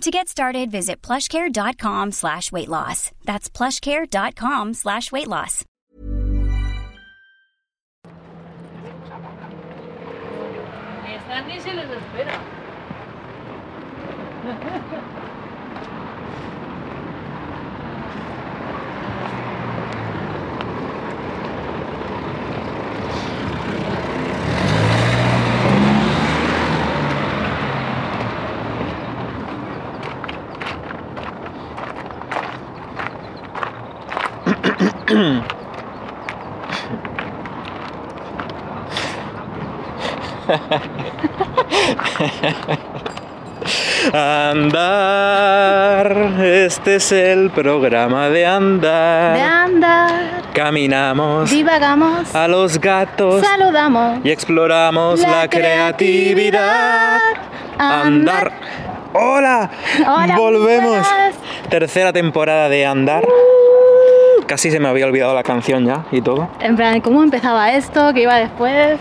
To get started, visit plushcare.com slash weight loss. That's plushcare.com slash weight loss. Están ni se les espera. Andar, este es el programa de andar. De andar, Caminamos divagamos, a los gatos saludamos. y exploramos la, creatividad. Andar. Hola, Hola, volvemos. Tercera temporada de Andar. Casi se me había olvidado la canción ya y todo. En plan, ¿cómo empezaba esto? ¿Qué iba después?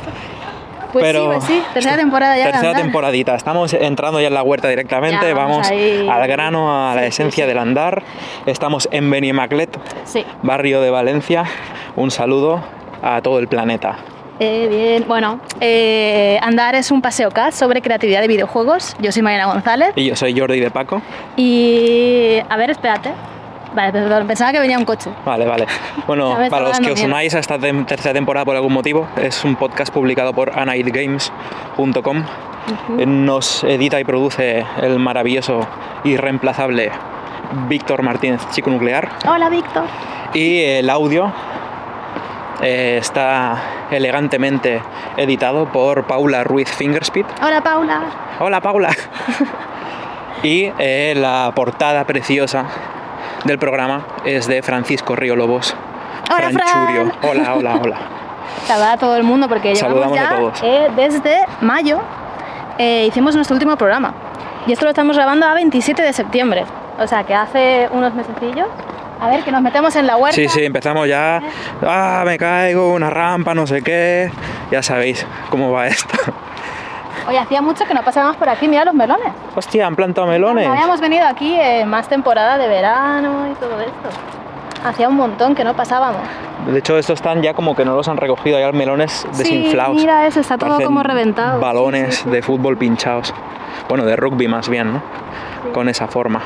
Pues Pero sí, pues sí, tercera temporada ya. Tercera temporadita. Estamos entrando ya en la huerta directamente. Ya, vamos al grano, a la Sí, esencia sí. del andar. Estamos en Benimaclet, barrio de Valencia. Un saludo a todo el planeta. Eh, bien, bueno, eh, Andar es un paseo CAD sobre creatividad de videojuegos. Yo soy Mariana González Y yo soy Jordi de Paco. y... A ver, espérate. Vale, perdón, pensaba que venía un coche. Vale, vale. Bueno, para los que os unáis a esta tem- tercera temporada por algún motivo, es un podcast publicado por anightgames.com. Eh, Nos edita y produce el maravilloso y reemplazable Víctor Martínez Chico Nuclear. Hola, Víctor. Y el audio eh, está elegantemente editado por Paula Ruiz Fingerspeed. Hola, Paula. Hola Paula. y eh, la portada preciosa del programa es de Francisco Río Lobos. Hola, Fran. Hola, hola, hola. A todo el mundo porque llevamos Saludamos a ya todos. eh, desde mayo eh, hicimos nuestro último programa y esto lo estamos grabando a 27 de septiembre, o sea que hace unos mesecillos. A ver, que nos metemos en la huerta. Sí, sí, empezamos ya. Ah, me caigo, una rampa, no sé qué. Ya sabéis cómo va esto. Oye, hacía mucho que no pasábamos por aquí, mira los melones. Hostia, han plantado melones. No habíamos venido aquí en más temporada de verano y todo esto. Hacía un montón que no pasábamos. De hecho, estos están ya como que no los han recogido, ya los melones desinflados. Sí, mira eso, está todo Parecen como reventado. Balones Sí, sí, sí. de fútbol pinchados. Bueno, de rugby más bien, ¿no? Con esa forma.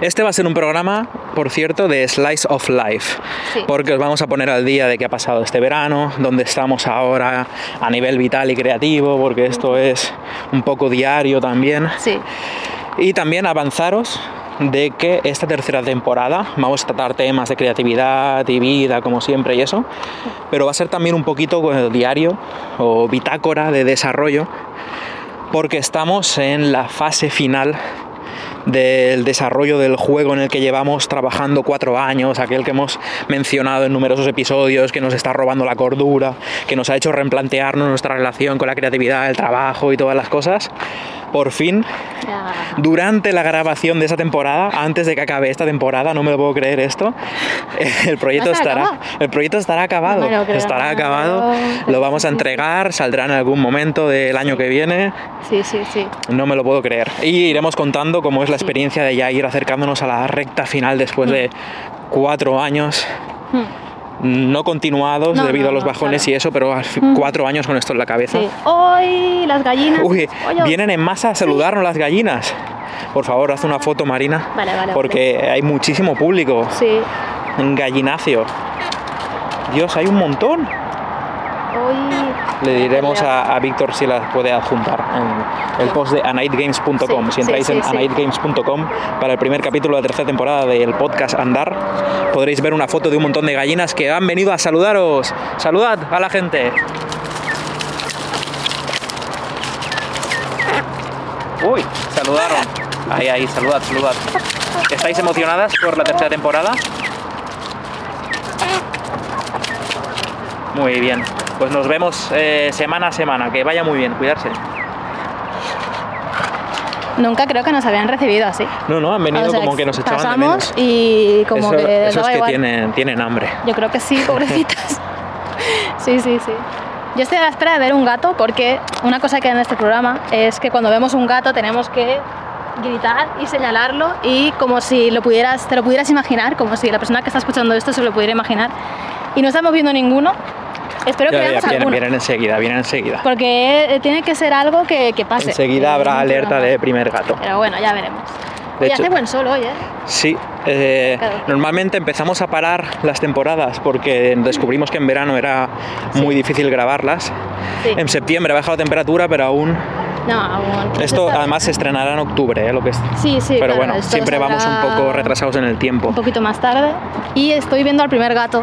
Este va a ser un programa, por cierto, de Slice of Life, Sí. porque os vamos a poner al día de qué ha pasado este verano, dónde estamos ahora a nivel vital y creativo, porque esto es un poco diario también. Sí, Y también avanzaros de que esta tercera temporada vamos a tratar temas de creatividad y vida, como siempre, y eso, pero va a ser también un poquito diario o bitácora de desarrollo, porque estamos en la fase final del desarrollo del juego en el que llevamos trabajando cuatro años, aquel que hemos mencionado en numerosos episodios, que nos está robando la cordura, que nos ha hecho replantearnos nuestra relación con la creatividad, el trabajo y todas las cosas. Por fin, durante la grabación de esa temporada, antes de que acabe esta temporada, no me lo puedo creer esto, el proyecto ¿Va a estar estará, acabado? el proyecto estará acabado, No creo, estará no acabado, creo. lo vamos a entregar, saldrá en algún momento del año que viene, Sí, sí, sí. no me lo puedo creer. Y iremos contando cómo es la experiencia de ya ir acercándonos a la recta final después de cuatro años Hmm. No continuados No, debido no, a los bajones claro. y eso, pero Mm. cuatro años con esto en la cabeza. Sí. Hoy las gallinas. Uy, Oye, vienen en masa a saludarnos las gallinas. Por favor, haz una foto, Marina. Vale, vale, Porque hay muchísimo público Sí. en gallinacio. Dios, hay un montón. Hoy. Le diremos a, a Víctor si las puede adjuntar en el post de anightgames.com. Sí, si entráis sí, en sí, sí. anightgames.com para el primer capítulo de la tercera temporada del podcast Andar, podréis ver una foto de un montón de gallinas que han venido a saludaros. Saludad a la gente. Uy, saludaron. Ahí, ahí, saludad, saludad. ¿Estáis emocionadas por la tercera temporada? Muy bien. Pues nos vemos eh, semana a semana. Que vaya muy bien, cuidarse. Nunca creo que nos habían recibido así. No, no, han venido O sea, como que nos echaban de menos. y como eso que eso es que igual. tienen, tienen hambre. Yo creo que sí, pobrecitas. sí, sí, sí. Yo estoy a la espera de ver un gato porque una cosa que hay en este programa es que cuando vemos un gato tenemos que gritar y señalarlo y como si lo pudieras, te lo pudieras imaginar, como si la persona que está escuchando esto se lo pudiera imaginar. Y no estamos viendo ninguno. Espero que Ya, ya, veamos vienen, vienen enseguida, vienen enseguida. Porque eh, tiene que ser algo que, que pase. Enseguida en habrá alerta de primer gato. Pero bueno, ya veremos. De Oye, hecho- hace buen sol hoy, ¿eh? Sí, eh, Claro. normalmente empezamos a parar las temporadas porque descubrimos que en verano era muy difícil grabarlas. Sí. En septiembre ha bajado la temperatura, pero aún No, aún. esto además se estrenará en octubre, ¿eh? lo que es. Sí, sí. pero claro, bueno, siempre vamos un poco retrasados en el tiempo. Un poquito más tarde. Y estoy viendo al primer gato.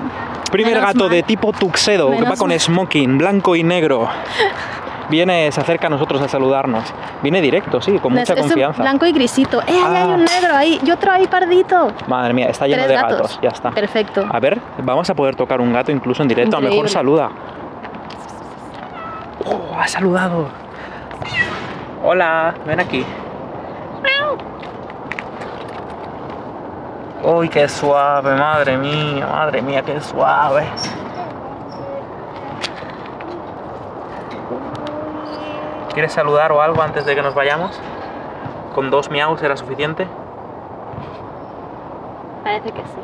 Primer Menos gato mal. de tipo tuxedo, que va con mal. smoking, blanco y negro. Viene, se acerca a nosotros a saludarnos. Viene directo, sí, con mucha Es- es un confianza. blanco y grisito. ¡Eh, ahí hay Ah. un negro ahí! Y otro ahí pardito. Madre mía, está lleno Tres de gatos. gatos. Ya está. Perfecto. A ver, vamos a poder tocar un gato incluso en directo. A lo mejor saluda. Oh, ha saludado. Hola, ven aquí. Uy, qué suave, madre mía, madre mía, qué suave. ¿Quieres saludar o algo antes de que nos vayamos? ¿Con dos miaus era suficiente? Parece que sí.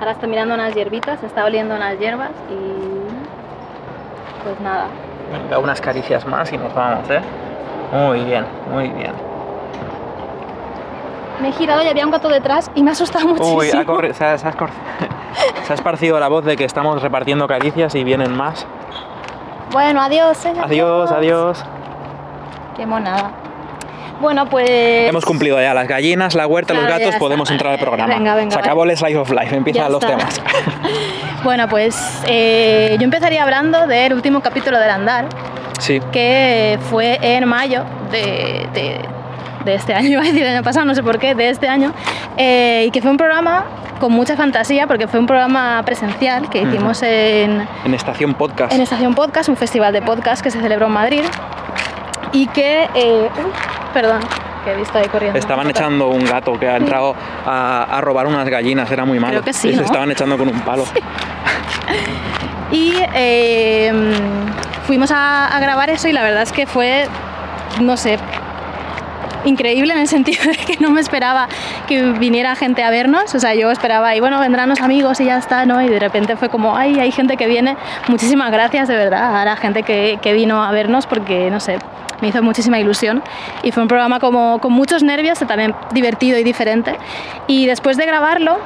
Ahora está mirando unas hierbitas, está oliendo unas hierbas y. Pues nada. Venga, unas caricias más y nos vamos, ¿eh? Muy bien, muy bien. Me he girado y había un gato detrás y me ha asustado muchísimo. Uy, ha corri- se, ha, se ha escor- se ha esparcido la voz de que estamos repartiendo caricias y vienen más. Bueno, adiós. señor. Adiós, adiós. Qué monada. Bueno, pues. Hemos cumplido ya las gallinas, la huerta, Claro, los ya gatos, está. podemos entrar al programa. Venga, venga, Se acabó el Slice of Life, empiezan Ya los está. temas. Bueno, pues eh, yo empezaría hablando del último capítulo del Andar, Sí, que fue en mayo de, de- de este año, iba a decir el año pasado, no sé por qué, de este año, eh, y que fue un programa con mucha fantasía, porque fue un programa presencial que hicimos en, en Estación Podcast. en Estación Podcast, un festival de podcast que se celebró en Madrid, y que, eh, perdón, que he visto ahí corriendo. Estaban echando un gato que ha entrado a, a robar unas gallinas, era muy malo. Creo que sí, y se ¿no? estaban echando con un palo. Y eh, fuimos a, a grabar eso y la verdad es que fue, no sé, increíble en el sentido de que no me esperaba que viniera gente a vernos. O sea, yo esperaba, y bueno, vendrán los amigos y ya está, ¿no? Y de repente fue como, ay, hay gente que viene. Muchísimas gracias, de verdad, a la gente que, que vino a vernos porque, no sé, me hizo muchísima ilusión. Y fue un programa como con muchos nervios, también divertido y diferente. Y después de grabarlo,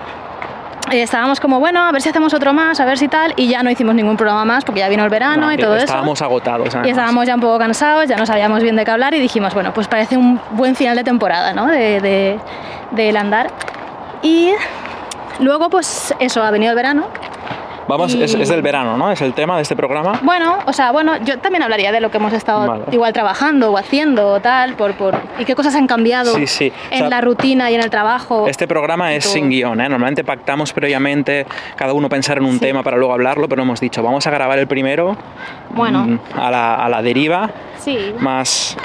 eh, estábamos como, bueno, a ver si hacemos otro más, a ver si tal, y ya no hicimos ningún programa más porque ya vino el verano No, y todo estábamos eso. agotados. Y estábamos ya un poco cansados, ya no sabíamos bien de qué hablar y dijimos, bueno, pues parece un buen final de temporada, ¿no? De, de- del andar. Y luego, pues eso, ha venido el verano. Vamos, es, y- es del verano, ¿no? Es el tema de este programa. Bueno, o sea, bueno, yo también hablaría de lo que hemos estado Vale. igual trabajando o haciendo o tal, por, por, y qué cosas han cambiado Sí, sí. O en sea, la rutina y en el trabajo. Este programa es todo. sin guion, ¿eh? Normalmente pactamos previamente cada uno pensar en un Sí. tema para luego hablarlo, pero hemos dicho, vamos a grabar el primero Bueno. mm, a, la, a la deriva, Sí. más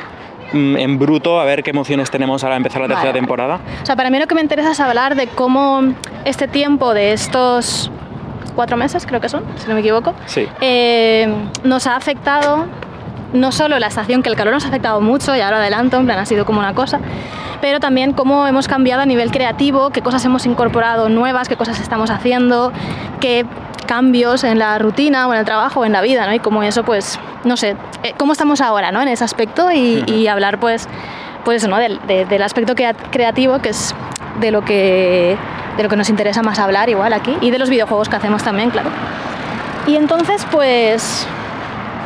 mm, en bruto, a ver qué emociones tenemos ahora empezar la tercera Vale. temporada. O sea, para mí lo que me interesa es hablar de cómo este tiempo de estos cuatro meses, creo que son, si no me equivoco, Sí. eh, nos ha afectado no solo la estación, que el calor nos ha afectado mucho, y ahora adelanto, en plan ha sido como una cosa, pero también cómo hemos cambiado a nivel creativo, qué cosas hemos incorporado nuevas, qué cosas estamos haciendo, qué cambios en la rutina o en el trabajo o en la vida, ¿no? Y cómo eso, pues, no sé, eh, cómo estamos ahora, ¿no? En ese aspecto y, y hablar, pues, pues ¿no? Del, de- del aspecto crea- creativo, que es de lo que, de lo que nos interesa más hablar igual aquí, y de los videojuegos que hacemos también, claro. Y entonces, pues,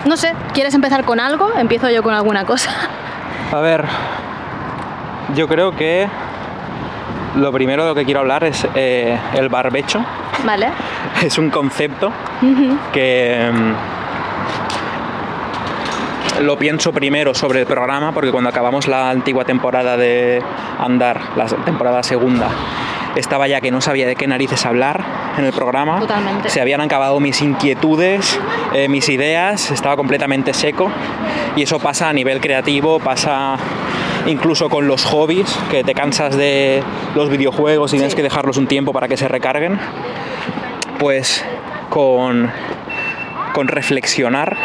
no sé, ¿quieres empezar con algo? Empiezo yo con alguna cosa. A ver, yo creo que lo primero de lo que quiero hablar es eh, el barbecho. ¿Vale? Es un concepto que mm, lo pienso primero sobre el programa porque cuando acabamos la antigua temporada de Andar, la temporada segunda, estaba ya que no sabía de qué narices hablar en el programa. Totalmente. Se habían acabado mis inquietudes, eh, mis ideas, estaba completamente seco. Y eso pasa a nivel creativo, pasa incluso con los hobbies, que te cansas de los videojuegos y tienes que dejarlos un tiempo para que se recarguen. Pues con, con reflexionar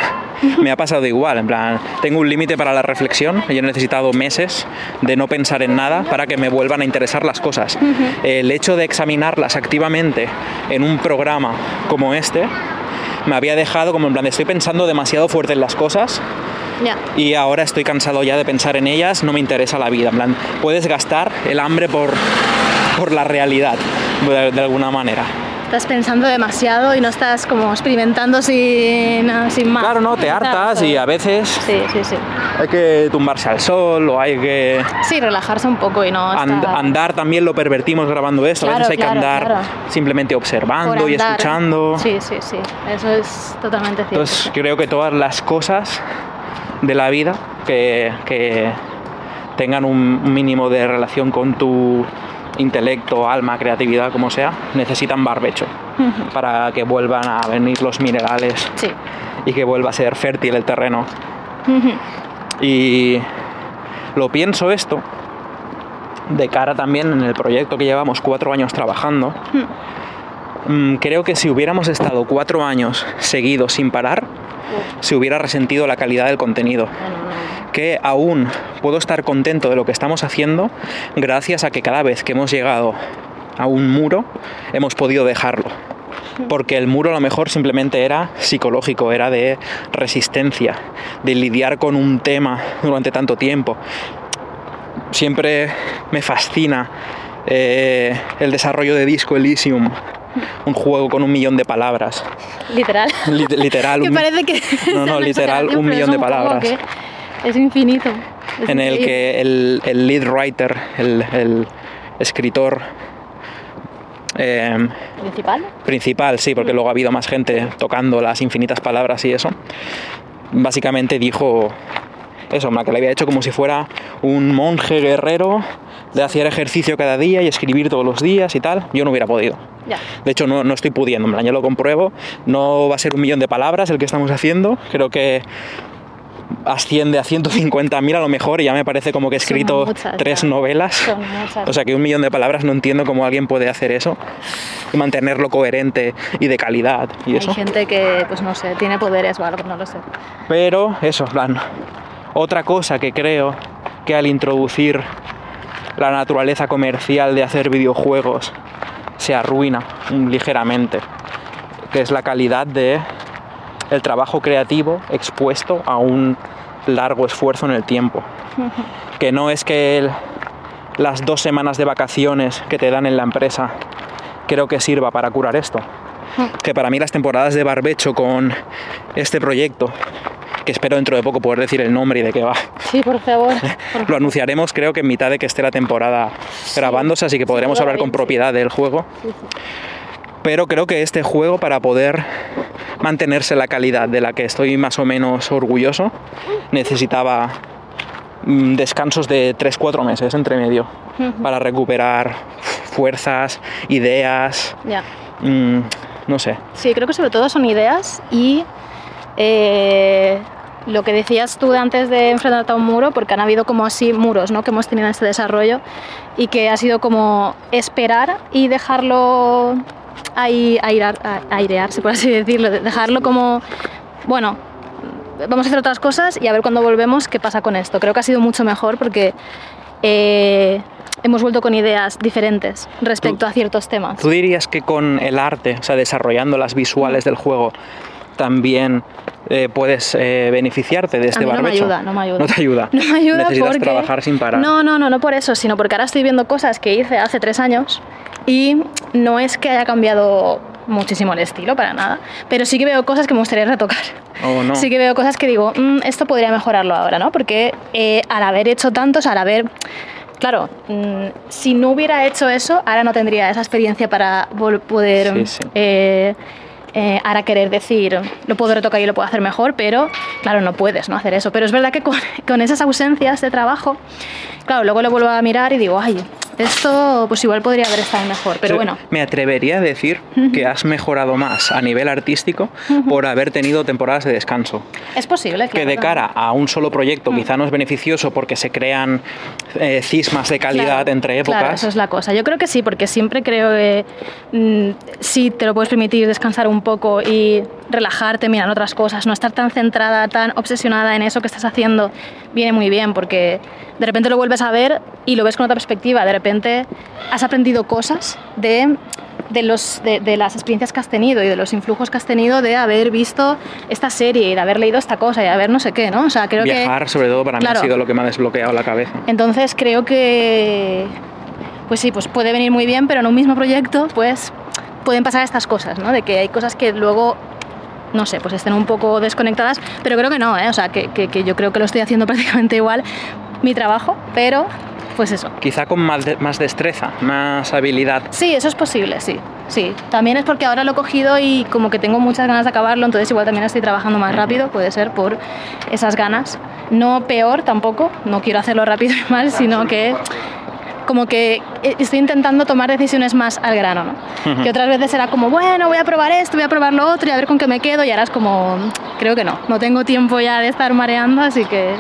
me ha pasado igual. En plan, tengo un límite para la reflexión. Yo he necesitado meses de no pensar en nada para que me vuelvan a interesar las cosas. El hecho de examinarlas activamente en un programa como este me había dejado como en plan, estoy pensando demasiado fuerte en las cosas y ahora estoy cansado ya de pensar en ellas, no me interesa la vida. En plan, puedes gastar el hambre por, por la realidad, de, de alguna manera. Estás pensando demasiado y no estás como experimentando sin, sin más. Claro, no, te hartas y a veces Sí, sí, sí. hay que tumbarse al sol o hay que... Sí, relajarse un poco y no And- andar también lo pervertimos grabando esto. a veces hay claro, que andar claro. simplemente observando y escuchando. Sí, sí, sí. Eso es totalmente cierto. Entonces creo que todas las cosas de la vida que, que tengan un mínimo de relación con tu intelecto, alma, creatividad, como sea, necesitan barbecho para que vuelvan a venir los minerales Sí. y que vuelva a ser fértil el terreno. Y lo pienso esto de cara también en el proyecto que llevamos cuatro años trabajando. Creo que si hubiéramos estado cuatro años seguidos sin parar, se hubiera resentido la calidad del contenido. Que aún puedo estar contento de lo que estamos haciendo gracias a que cada vez que hemos llegado a un muro hemos podido dejarlo. Porque el muro a lo mejor simplemente era psicológico, era de resistencia, de lidiar con un tema durante tanto tiempo. Siempre me fascina eh, el desarrollo de Disco Elysium, un juego con un millón de palabras. Literal. Li- literal, que un- parece que. No, no, literal, un millón de palabras. Es infinito. Es en el que el, el lead writer, el, el escritor eh, ¿Principal? principal, sí, porque luego ha habido más gente tocando las infinitas palabras y eso, básicamente dijo eso, que le había hecho como si fuera un monje guerrero de hacer ejercicio cada día y escribir todos los días y tal. Yo no hubiera podido. Ya. De hecho, no, no estoy pudiendo, en plan, yo lo compruebo. No va a ser un millón de palabras el que estamos haciendo. Creo que asciende a 150.000 a lo mejor y ya me parece como que he escrito muchas, tres ya. novelas. O sea que un millón de palabras no entiendo cómo alguien puede hacer eso y mantenerlo coherente y de calidad y Hay eso. gente que, pues no sé, tiene poderes o algo, no lo sé. Pero eso, en plan, otra cosa que creo que al introducir la naturaleza comercial de hacer videojuegos se arruina ligeramente, que es la calidad de el trabajo creativo expuesto a un largo esfuerzo en el tiempo. Que no es que el- las dos semanas de vacaciones que te dan en la empresa creo que sirva para curar esto. Que para mí las temporadas de barbecho con este proyecto, que espero dentro de poco poder decir el nombre y de qué va, Sí, por favor. por lo anunciaremos creo que en mitad de que esté la temporada grabándose, así que podremos hablar con propiedad del juego. Sí, sí. Pero creo que este juego, para poder mantenerse la calidad de la que estoy más o menos orgulloso, necesitaba mm, descansos de 3-4 meses entre medio para recuperar fuerzas, ideas, mm, no sé. Sí, creo que sobre todo son ideas y eh, lo que decías tú de antes de enfrentarte a un muro, porque han habido como así muros ¿no? que hemos tenido en este desarrollo y que ha sido como esperar y dejarlo ahí, airearse, por así decirlo, de- dejarlo como, bueno, vamos a hacer otras cosas y a ver cuando volvemos qué pasa con esto. Creo que ha sido mucho mejor porque eh, hemos vuelto con ideas diferentes respecto a ciertos temas. ¿Tú dirías que con el arte, o sea, desarrollando las visuales del juego, también eh, puedes eh, beneficiarte de este a mí no me barbecho? ayuda, no me ayuda. No te ayuda. No me ayuda Necesitas porque... trabajar sin parar. No, no, no, no por eso, sino porque ahora estoy viendo cosas que hice hace tres años y no es que haya cambiado muchísimo el estilo, para nada, pero sí que veo cosas que me gustaría retocar. Oh, no. Sí que veo cosas que digo, "Mm, esto podría mejorarlo ahora, ¿no? Porque eh, al haber hecho tantos, al haber... Claro, mm, si no hubiera hecho eso, ahora no tendría esa experiencia para poder... Sí, sí. eh, eh, ahora querer decir, lo puedo retocar y lo puedo hacer mejor, pero claro, no puedes no hacer eso. Pero es verdad que con, con esas ausencias de trabajo, claro, luego lo vuelvo a mirar y digo, ay, esto pues igual podría haber estado mejor, pero Sí, bueno. Me atrevería a decir que has mejorado más a nivel artístico por haber tenido temporadas de descanso. Es posible, Que claro, de claro. cara a un solo proyecto quizá no es beneficioso porque se crean eh, cismas de calidad Claro, entre épocas. Claro, eso es la cosa. Yo creo que sí, porque siempre creo que mm, sí te lo puedes permitir descansar un poco y relajarte, mirar otras cosas, no estar tan centrada, tan obsesionada en eso que estás haciendo, viene muy bien, porque de repente lo vuelves a ver y lo ves con otra perspectiva. De repente has aprendido cosas de, de, los, de, de las experiencias que has tenido y de los influjos que has tenido de haber visto esta serie y de haber leído esta cosa y de haber no sé qué, ¿no? O sea, creo que... Viajar, sobre todo, para mí Claro. ha sido lo que me ha desbloqueado la cabeza. Entonces creo que, pues sí, pues puede venir muy bien, pero en un mismo proyecto, pues pueden pasar estas cosas, ¿no? De que hay cosas que luego, no sé, pues estén un poco desconectadas, pero creo que no, ¿eh? O sea, que, que- que yo creo que lo estoy haciendo prácticamente igual mi trabajo, pero pues eso. Quizá con más, de- más destreza, más habilidad. Sí, eso es posible, sí. Sí, también es porque ahora lo he cogido y como que tengo muchas ganas de acabarlo, entonces igual también estoy trabajando más rápido, puede ser por esas ganas. No peor tampoco, no quiero hacerlo rápido y mal, sino que como que eh, estoy intentando tomar decisiones más al grano, ¿no? Que otras veces era como, bueno, voy a probar esto, voy a probar lo otro y a ver con qué me quedo y ahora es como, creo que no, no tengo tiempo ya de estar mareando, así que,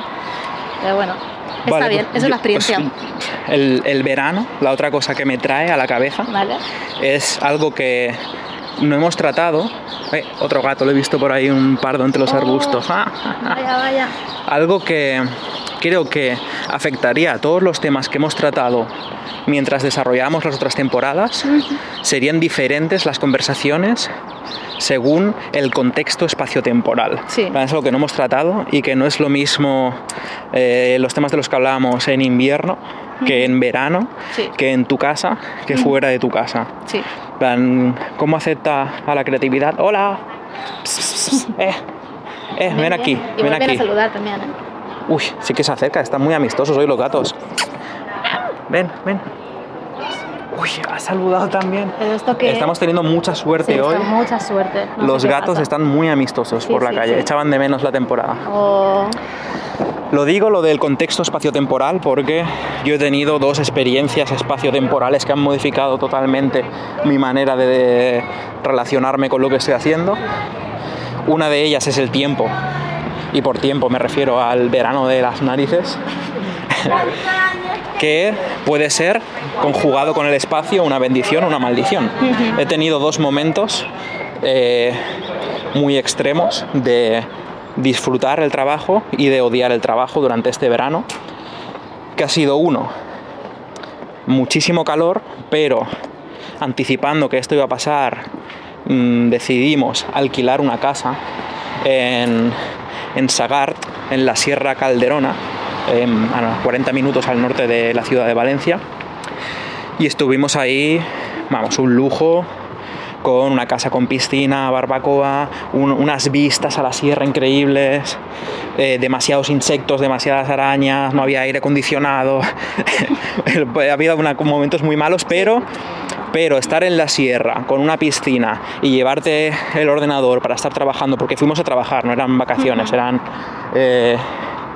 pero bueno, está Vale, bien, pues eso es la pues, experiencia. el, el verano, la otra cosa que me trae a la cabeza, ¿Vale? es algo que no hemos tratado. Eh, otro gato, lo he visto por ahí un pardo entre los Oh. arbustos. Vaya, vaya. Algo que creo que afectaría a todos los temas que hemos tratado mientras desarrollamos las otras temporadas. Serían diferentes las conversaciones según el contexto espaciotemporal. Sí. Es algo que no hemos tratado y que no es lo mismo eh, los temas de los que hablábamos en invierno que en verano, Sí. que en tu casa, que fuera de tu casa. Sí. ¿Cómo acepta a la creatividad? ¡Hola! Pss, pss, pss, Eh, eh, ven aquí, Y ven aquí. a saludar también, ¿eh? Uy, sí que se acerca, están muy amistosos hoy los gatos. Ven, ven. Uy, ha saludado también. Pero esto que- Estamos teniendo mucha suerte Sí, hoy. mucha suerte. no los gatos pasa. están muy amistosos Sí, por la sí, calle, echaban de menos la temporada. O- Lo digo lo del contexto espaciotemporal porque yo he tenido dos experiencias espaciotemporales que han modificado totalmente mi manera de relacionarme con lo que estoy haciendo. Una de ellas es el tiempo, y por tiempo me refiero al verano de las narices, que puede ser conjugado con el espacio una bendición o una maldición. He tenido dos momentos eh, muy extremos de disfrutar el trabajo y de odiar el trabajo durante este verano, que ha sido uno, muchísimo calor, pero anticipando que esto iba a pasar, mm, decidimos alquilar una casa en, en Sagart, en la Sierra Calderona, em, a unos 40 minutos al norte de la ciudad de Valencia. Y estuvimos ahí, vamos, un lujo, con una casa con piscina, barbacoa, un- unas vistas a la sierra increíbles, eh, demasiados insectos, demasiadas arañas, no había aire acondicionado. ha habido una- momentos muy malos, pero, pero estar en la sierra con una piscina y llevarte el ordenador para estar trabajando, porque fuimos a trabajar, no eran vacaciones, eran... eh,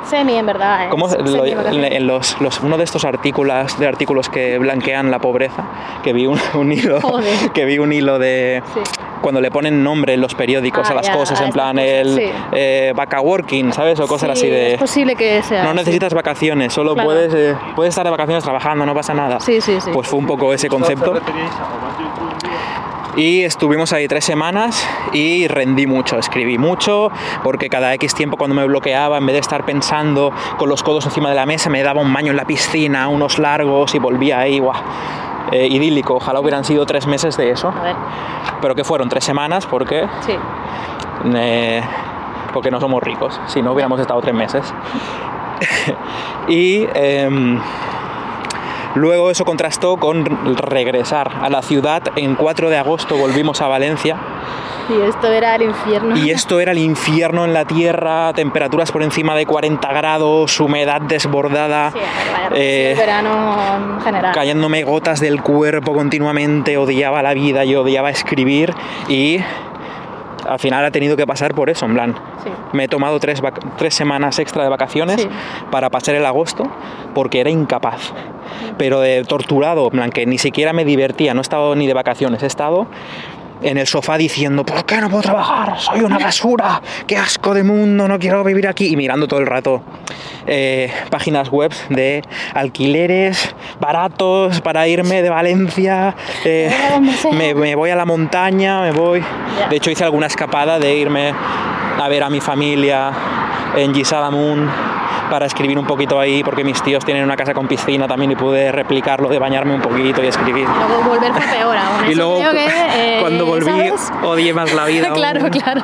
Semi, en verdad. ¿eh? ¿Cómo lo- en los, los- uno de estos artículos de artículos que blanquean la pobreza que vi un, un hilo Joder. que vi un hilo de Sí. cuando le ponen nombre en los periódicos Ah, a las ya, cosas a en plan el sí. eh, vaca working sabes o cosas Sí, así de Es posible que sea. no sí. necesitas vacaciones solo Claro. puedes eh, puedes estar de vacaciones trabajando no pasa nada Sí, sí, sí. pues fue un poco ese concepto y estuvimos ahí tres semanas y rendí mucho, escribí mucho, porque cada X tiempo cuando me bloqueaba, en vez de estar pensando con los codos encima de la mesa, me daba un baño en la piscina, unos largos y volvía ahí, guau, eh, idílico. Ojalá hubieran sido tres meses de eso, A ver, pero que fueron tres semanas porque, sí. eh, porque no somos ricos, si no hubiéramos estado tres meses. y em, luego eso contrastó con regresar a la ciudad. En 4 de agosto volvimos a Valencia. Y esto era el infierno. Y esto era el infierno en la tierra, temperaturas por encima de 40 grados, humedad desbordada, Sí, eh, verano en general. cayéndome gotas del cuerpo continuamente, odiaba la vida y odiaba escribir y al final ha tenido que pasar por eso, en plan. Sí. Me he tomado tres, tres semanas extra de vacaciones Sí. para pasar el agosto porque era incapaz. Pero de torturado, en plan, que ni siquiera me divertía, no he estado ni de vacaciones, he estado en el sofá diciendo, ¿por qué no puedo trabajar? Soy una basura, qué asco de mundo, no quiero vivir aquí. Y mirando todo el rato eh, páginas web de alquileres baratos para irme de Valencia. eh, me, me voy a la montaña, me voy. De hecho, hice alguna escapada de irme a ver a mi familia en Gisadamun para escribir un poquito ahí, porque mis tíos tienen una casa con piscina también y pude replicarlo de bañarme un poquito y escribir. Luego volver fue peor aún. Y luego, que, eh, cuando volví, ¿sabes? odié más la vida. claro, aún. claro.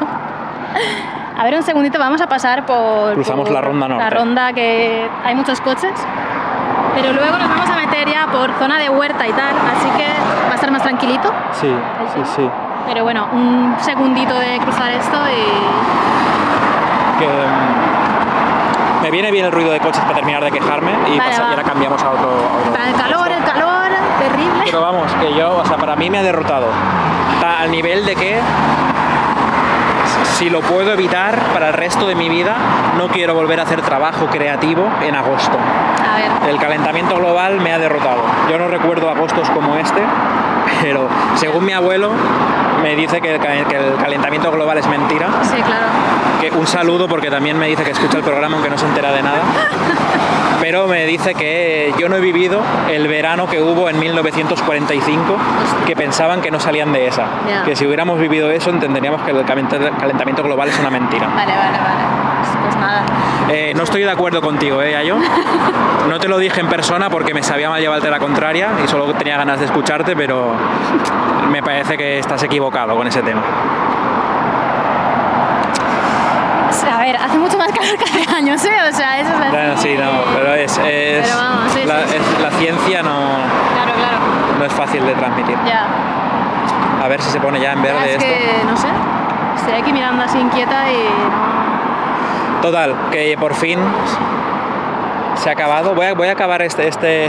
A ver, un segundito, vamos a pasar por. Cruzamos por la ronda norte. La ronda que hay muchos coches. Pero luego nos vamos a meter ya por zona de huerta y tal, así que va a estar más tranquilito. Sí, sí, sí. Pero bueno, un segundito de cruzar esto y. Que, mm, me viene bien el ruido de coches para terminar de quejarme y, Vale, pasa- y ahora cambiamos a otro. a otro- Para el calor, el calor, terrible. Pero vamos, que yo, o sea, para mí me ha derrotado. Ta- Al nivel de que si lo puedo evitar para el resto de mi vida, no quiero volver a hacer trabajo creativo en agosto. A ver, El calentamiento global me ha derrotado. Yo no recuerdo agostos como este, pero según mi abuelo me dice que el, ca- que el calentamiento global es mentira. sí, claro. Que un saludo porque también me dice que escucha el programa aunque no se entera de nada. Pero me dice que yo no he vivido el verano que hubo en 1945, que pensaban que no salían de esa. Que si hubiéramos vivido eso entenderíamos que el calent- calentamiento global es una mentira. Vale, vale, vale. Pues, pues nada. Eh, no estoy de acuerdo contigo, ¿eh, Ayo? No te lo dije en persona porque me sabía mal llevarte la contraria y solo tenía ganas de escucharte, pero me parece que estás equivocado con ese tema. A ver, hace mucho más calor que hace años, ¿eh? O sea, eso es así. Bueno, sí, no, pero es, es- Pero vamos, sí, la, sí, sí. es- la ciencia no, Claro, claro. no es fácil de transmitir. Ya. A ver si se pone ya en verde es esto. que, no sé. Estoy aquí mirando así inquieta y no. Total, que por fin se ha acabado. Voy a, voy a acabar este, este,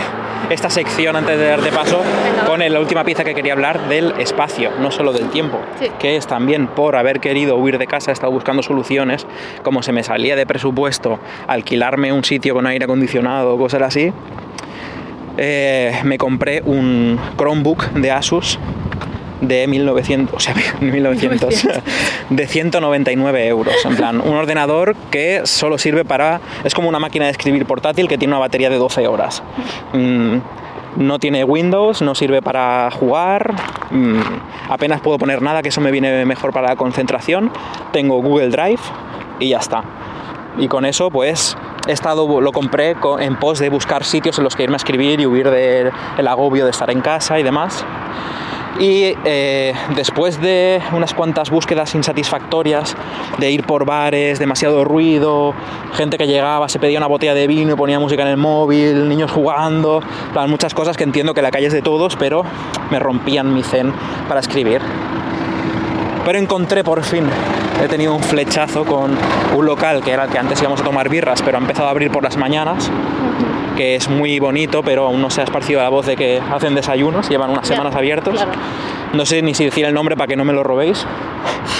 esta sección antes de darte paso con el- la última pieza que quería hablar del espacio, no solo del tiempo, Sí. que es también por haber querido huir de casa, he estado buscando soluciones, como se me salía de presupuesto alquilarme un sitio con aire acondicionado o cosas así. eh, me compré un Chromebook de Asus de 1900, o sea, 1900, de 199 euros. En plan, un ordenador que solo sirve para. Es como una máquina de escribir portátil que tiene una batería de 12 horas. Mm, no tiene Windows, no sirve para jugar, mm, apenas puedo poner nada, que eso me viene mejor para la concentración. Tengo Google Drive y ya está. Y con eso, pues, he estado, lo compré co- en pos de buscar sitios en los que irme a escribir y huir del el agobio de estar en casa y demás. Y eh, después de unas cuantas búsquedas insatisfactorias, de ir por bares, demasiado ruido, gente que llegaba, se pedía una botella de vino y ponía música en el móvil, niños jugando, plan, muchas cosas que entiendo que la calle es de todos, pero me rompían mi zen para escribir. Pero encontré por fin, he tenido un flechazo con un local que era el que antes íbamos a tomar birras, pero ha empezado a abrir por las mañanas, que es muy bonito, pero aún no se ha esparcido la voz de que hacen desayunos, llevan unas semanas abiertos. claro. No sé ni si decir el nombre para que no me lo robéis.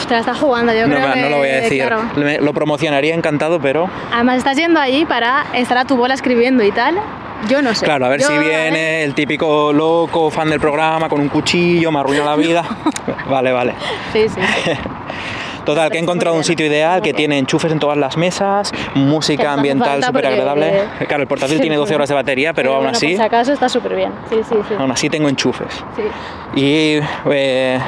Te la estás jugando, yo No, creo me- que. no lo voy a decir. claro. Me- Lo promocionaría encantado, pero Además, estás yendo allí para estar a tu bola escribiendo y tal. Yo no sé. claro, a ver Yo, si eh, viene el típico loco fan del programa con un cuchillo, me arruina la vida. vale, vale. Sí, sí. sí. Total, que he encontrado un sitio ideal que tiene enchufes en todas las mesas, música ambiental súper agradable. Claro, el portátil tiene 12 horas de batería, pero, aún bueno, así, Por si acaso está súper bien. Sí, sí, sí. aún así tengo enchufes. sí. Y eh,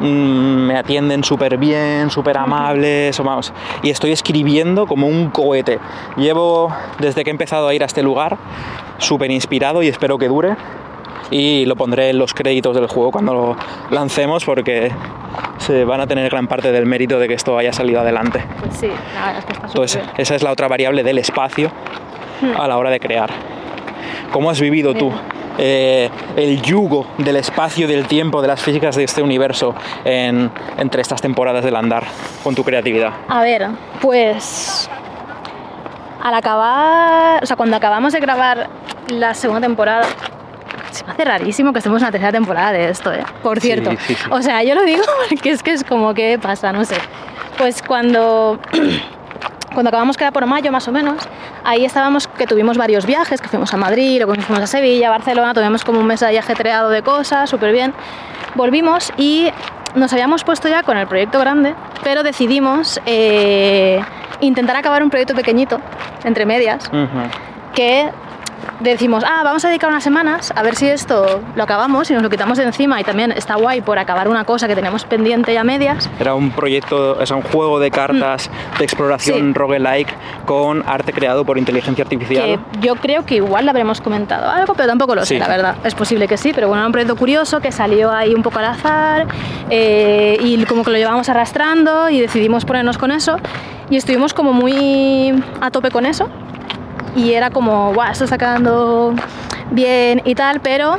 mm, me atienden súper bien, súper amables, vamos, y estoy escribiendo como un cohete. Llevo, desde que he empezado a ir a este lugar, súper inspirado y espero que dure. Y lo pondré en los créditos del juego cuando lo lancemos porque se van a tener gran parte del mérito de que esto haya salido adelante. Pues sí, la verdad es que está Entonces, bien. esa es la otra variable del espacio a la hora de crear. ¿Cómo has vivido tú eh, el yugo del espacio del tiempo, de las físicas de este universo en- entre estas temporadas del andar con tu creatividad? A ver, pues al acabar, o sea, cuando acabamos de grabar la segunda temporada, se me hace rarísimo que estemos en la tercera temporada de esto, ¿eh? Por cierto. sí, sí. O sea, yo lo digo porque es que es como que pasa, no sé. Pues cuando cuando acabamos que era por mayo más o menos, ahí estábamos que tuvimos varios viajes, que fuimos a Madrid, luego fuimos a Sevilla, Barcelona, tuvimos como un mes ahí ajetreado de cosas, súper bien. Volvimos y nos habíamos puesto ya con el proyecto grande, pero decidimos eh, intentar acabar un proyecto pequeñito, entre medias, que decimos, ah, vamos a dedicar unas semanas a ver si esto lo acabamos y nos lo quitamos de encima y también está guay por acabar una cosa que tenemos pendiente ya a medias. Era un proyecto, es un juego de cartas de exploración Mm. Sí. roguelike con arte creado por inteligencia artificial. que yo creo que igual le habremos comentado algo, pero tampoco lo sé, la verdad. Es posible que sí, pero bueno, era un proyecto curioso que salió ahí un poco al azar eh, y como que lo llevamos arrastrando y decidimos ponernos con eso y estuvimos como muy a tope con eso y era como, guau, esto está quedando bien y tal, pero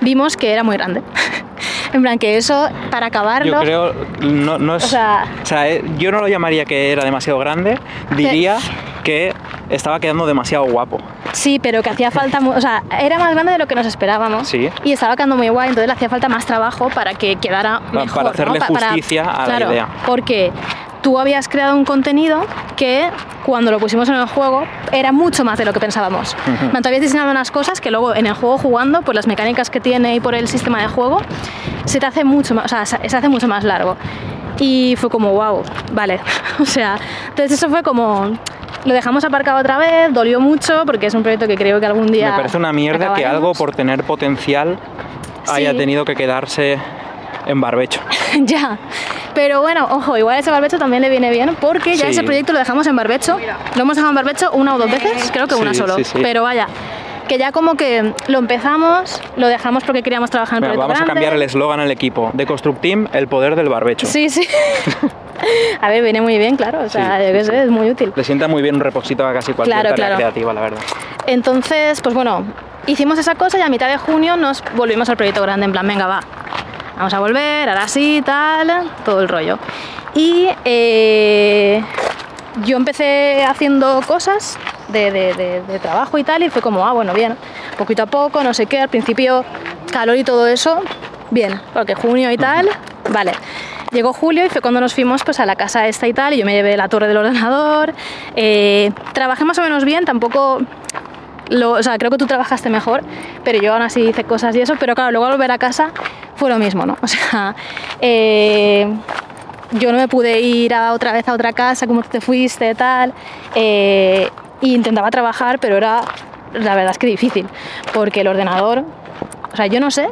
vimos que era muy grande. en plan, que eso para acabarlo... Yo creo, no, no es, O sea- o sea, eh, yo no lo llamaría que era demasiado grande, diría que estaba quedando demasiado guapo. Sí, pero que hacía falta, o sea, era más grande de lo que nos esperábamos. Sí. Y estaba quedando muy guay, entonces le hacía falta más trabajo para que quedara para mejor. ¿no? hacerle para- justicia a la claro, idea. Porque tú habías creado un contenido que cuando lo pusimos en el juego era mucho más de lo que pensábamos. Ujú. Tú habías diseñado unas cosas que luego en el juego jugando, por las mecánicas que tiene y por el sistema de juego, se te hace mucho más, o sea, se hace mucho más largo. Y fue como, wow, vale. o sea, entonces eso fue como... Lo dejamos aparcado otra vez, dolió mucho porque es un proyecto que creo que algún día... Me parece una mierda que acabaremos. algo por tener potencial haya Sí. tenido que quedarse en barbecho. ya. Pero bueno, ojo, igual ese barbecho también le viene bien porque ya Sí. ese proyecto lo dejamos en barbecho. Lo hemos dejado en barbecho una o dos veces, creo que una solo. sí, sí. Pero vaya, que ya como que lo empezamos, lo dejamos porque queríamos trabajar en el Mira, proyecto vamos a cambiar el eslogan al equipo. De Constructeam, el poder del barbecho. Sí, sí. a ver, viene muy bien, claro. O sea, Sí, yo qué sí, sé, es muy útil. Le sienta muy bien un reposito a casi cualquier Claro, tarea claro. creativa, la verdad. Entonces, pues bueno, hicimos esa cosa y a mitad de junio nos volvimos al proyecto grande, en plan, venga, va, vamos a volver, ahora sí, tal, todo el rollo. Y eh, yo empecé haciendo cosas de, de- de- de trabajo y tal, y fue como, ah, bueno, bien, poquito a poco, no sé qué, al principio calor y todo eso, bien, porque junio y tal, vale. Llegó julio y fue cuando nos fuimos pues, a la casa esta y tal, y yo me llevé la torre del ordenador. eh, trabajé más o menos bien, tampoco lo- o sea, creo que tú trabajaste mejor, pero yo aún así hice cosas y eso, pero claro, luego al volver a casa fue lo mismo, ¿no? O sea, eh, yo no me pude ir a otra vez a otra casa como te fuiste, tal, eh, y intentaba trabajar, pero era, la verdad es que difícil, porque el ordenador, o sea, yo no sé,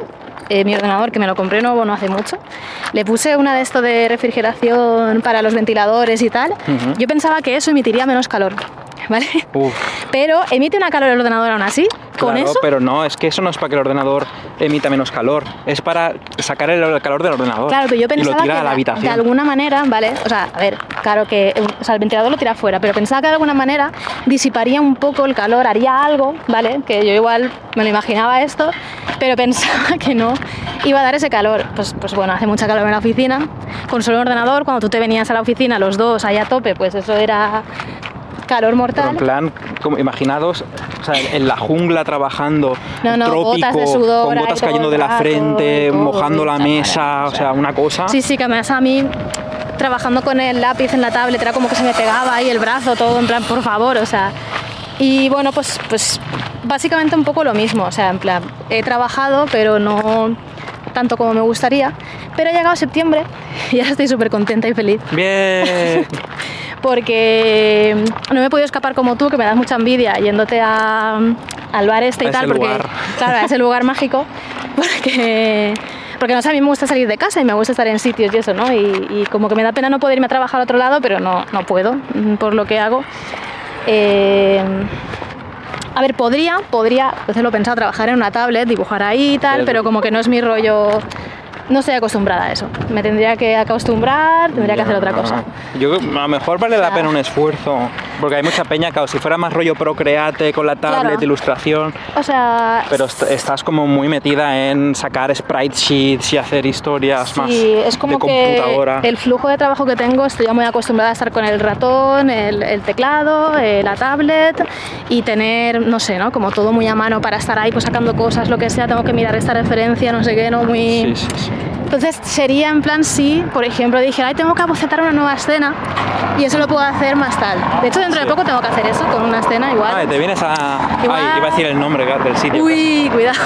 eh, mi ordenador que me lo compré nuevo no hace mucho, le puse una de esto de refrigeración para los ventiladores y tal, Ujú. yo pensaba que eso emitiría menos calor, ¿vale? Uf, Pero emite una calor el ordenador aún así. Con claro, eso, pero no, es que eso no es para que el ordenador emita menos calor, es para sacar el, calor del ordenador. claro, pero yo y lo pensaba tira que a la de- habitación. de alguna manera, ¿vale? O sea, a ver, claro que eh, o sea, el ventilador lo tira fuera, pero pensaba que de alguna manera disiparía un poco el calor, haría algo, ¿vale? Que yo igual me lo imaginaba esto, pero pensaba que no iba a dar ese calor. Pues, pues bueno, hace mucha calor en la oficina, con solo un ordenador, cuando tú te venías a la oficina los dos ahí a tope, pues eso era calor Pero mortal. en plan, como, imaginados, o sea, en la jungla trabajando, No, no, trópico, gotas de sudor con gotas cayendo de la rato, frente, todo, mojando la mesa, o sea, una cosa. Sí, sí, que además a mí trabajando con el lápiz en la tablet era como que se me pegaba ahí el brazo todo en plan, por favor, o sea. Y bueno, pues, pues básicamente un poco lo mismo, o sea, en plan, he trabajado, pero no tanto como me gustaría. Pero ha llegado septiembre y ahora estoy súper contenta y feliz Bien. porque no me he podido escapar como tú, que me das mucha envidia yéndote a, al bar este y A tal, porque lugar. claro, a ese lugar mágico, porque porque no sé, a mí me gusta salir de casa y me gusta estar en sitios y eso, ¿no? Y, y como que me da pena no poder irme a trabajar a otro lado, pero no, no puedo mm, por lo que hago. Eh, a ver, podría, podría, veces lo he pensado, trabajar en una tablet, dibujar ahí y tal, Pero- pero como que no es mi rollo, no estoy acostumbrada a eso. Me tendría que acostumbrar, tendría que hacer otra cosa. Yo, a lo mejor vale la sea- pena un esfuerzo Porque hay mucha peña, claro, si fuera más rollo procreate con la tablet, Claro. ilustración, O sea, pero est- estás como muy metida en sacar sprite sheets y hacer historias más Sí, es como de que computadora. el flujo de trabajo que tengo estoy ya muy acostumbrada a estar con el ratón, el, el teclado, eh, la tablet y tener, no sé, ¿no? Como todo muy a mano para estar ahí pues sacando cosas, lo que sea, tengo que mirar esta referencia, no sé qué, ¿no? Muy... Sí, sí, sí. Entonces sería en plan si, por ejemplo, dijera, ay, tengo que bocetar una nueva escena y eso lo puedo hacer más tal. De hecho, dentro de poco tengo que hacer eso con una escena igual. Ah, te vienes a... Igual- Ay, iba a decir el nombre del sitio. Uy, cuidado.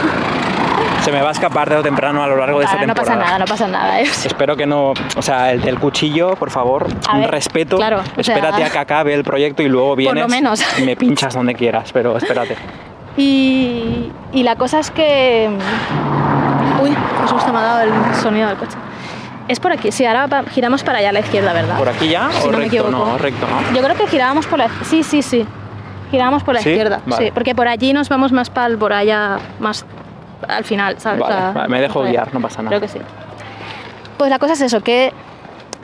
Se me va a escapar tarde o temprano a lo largo de esta Vale, no temporada. pasa nada, no pasa nada. ¿eh? Espero que no, o sea, el, el cuchillo, por favor, A un ver, respeto. claro, sea- espérate a que acabe el proyecto y luego Por vienes lo menos. y me pinchas donde quieras, pero espérate. Y, y la cosa es que... Uy, qué susto me ha dado el sonido del coche. Es por aquí, sí, ahora giramos para allá a la izquierda, ¿verdad? ¿Por aquí ya Si o no me equivoco. No, recto, ¿no? Yo creo que girábamos por la... Sí, sí, sí. Girábamos por la ¿Sí? izquierda, Vale. sí, porque por allí nos vamos más para el- por allá, más al final, ¿sabes? Vale, O sea, vale, me dejo guiar, no pasa nada. Creo que sí. Pues la cosa es eso, que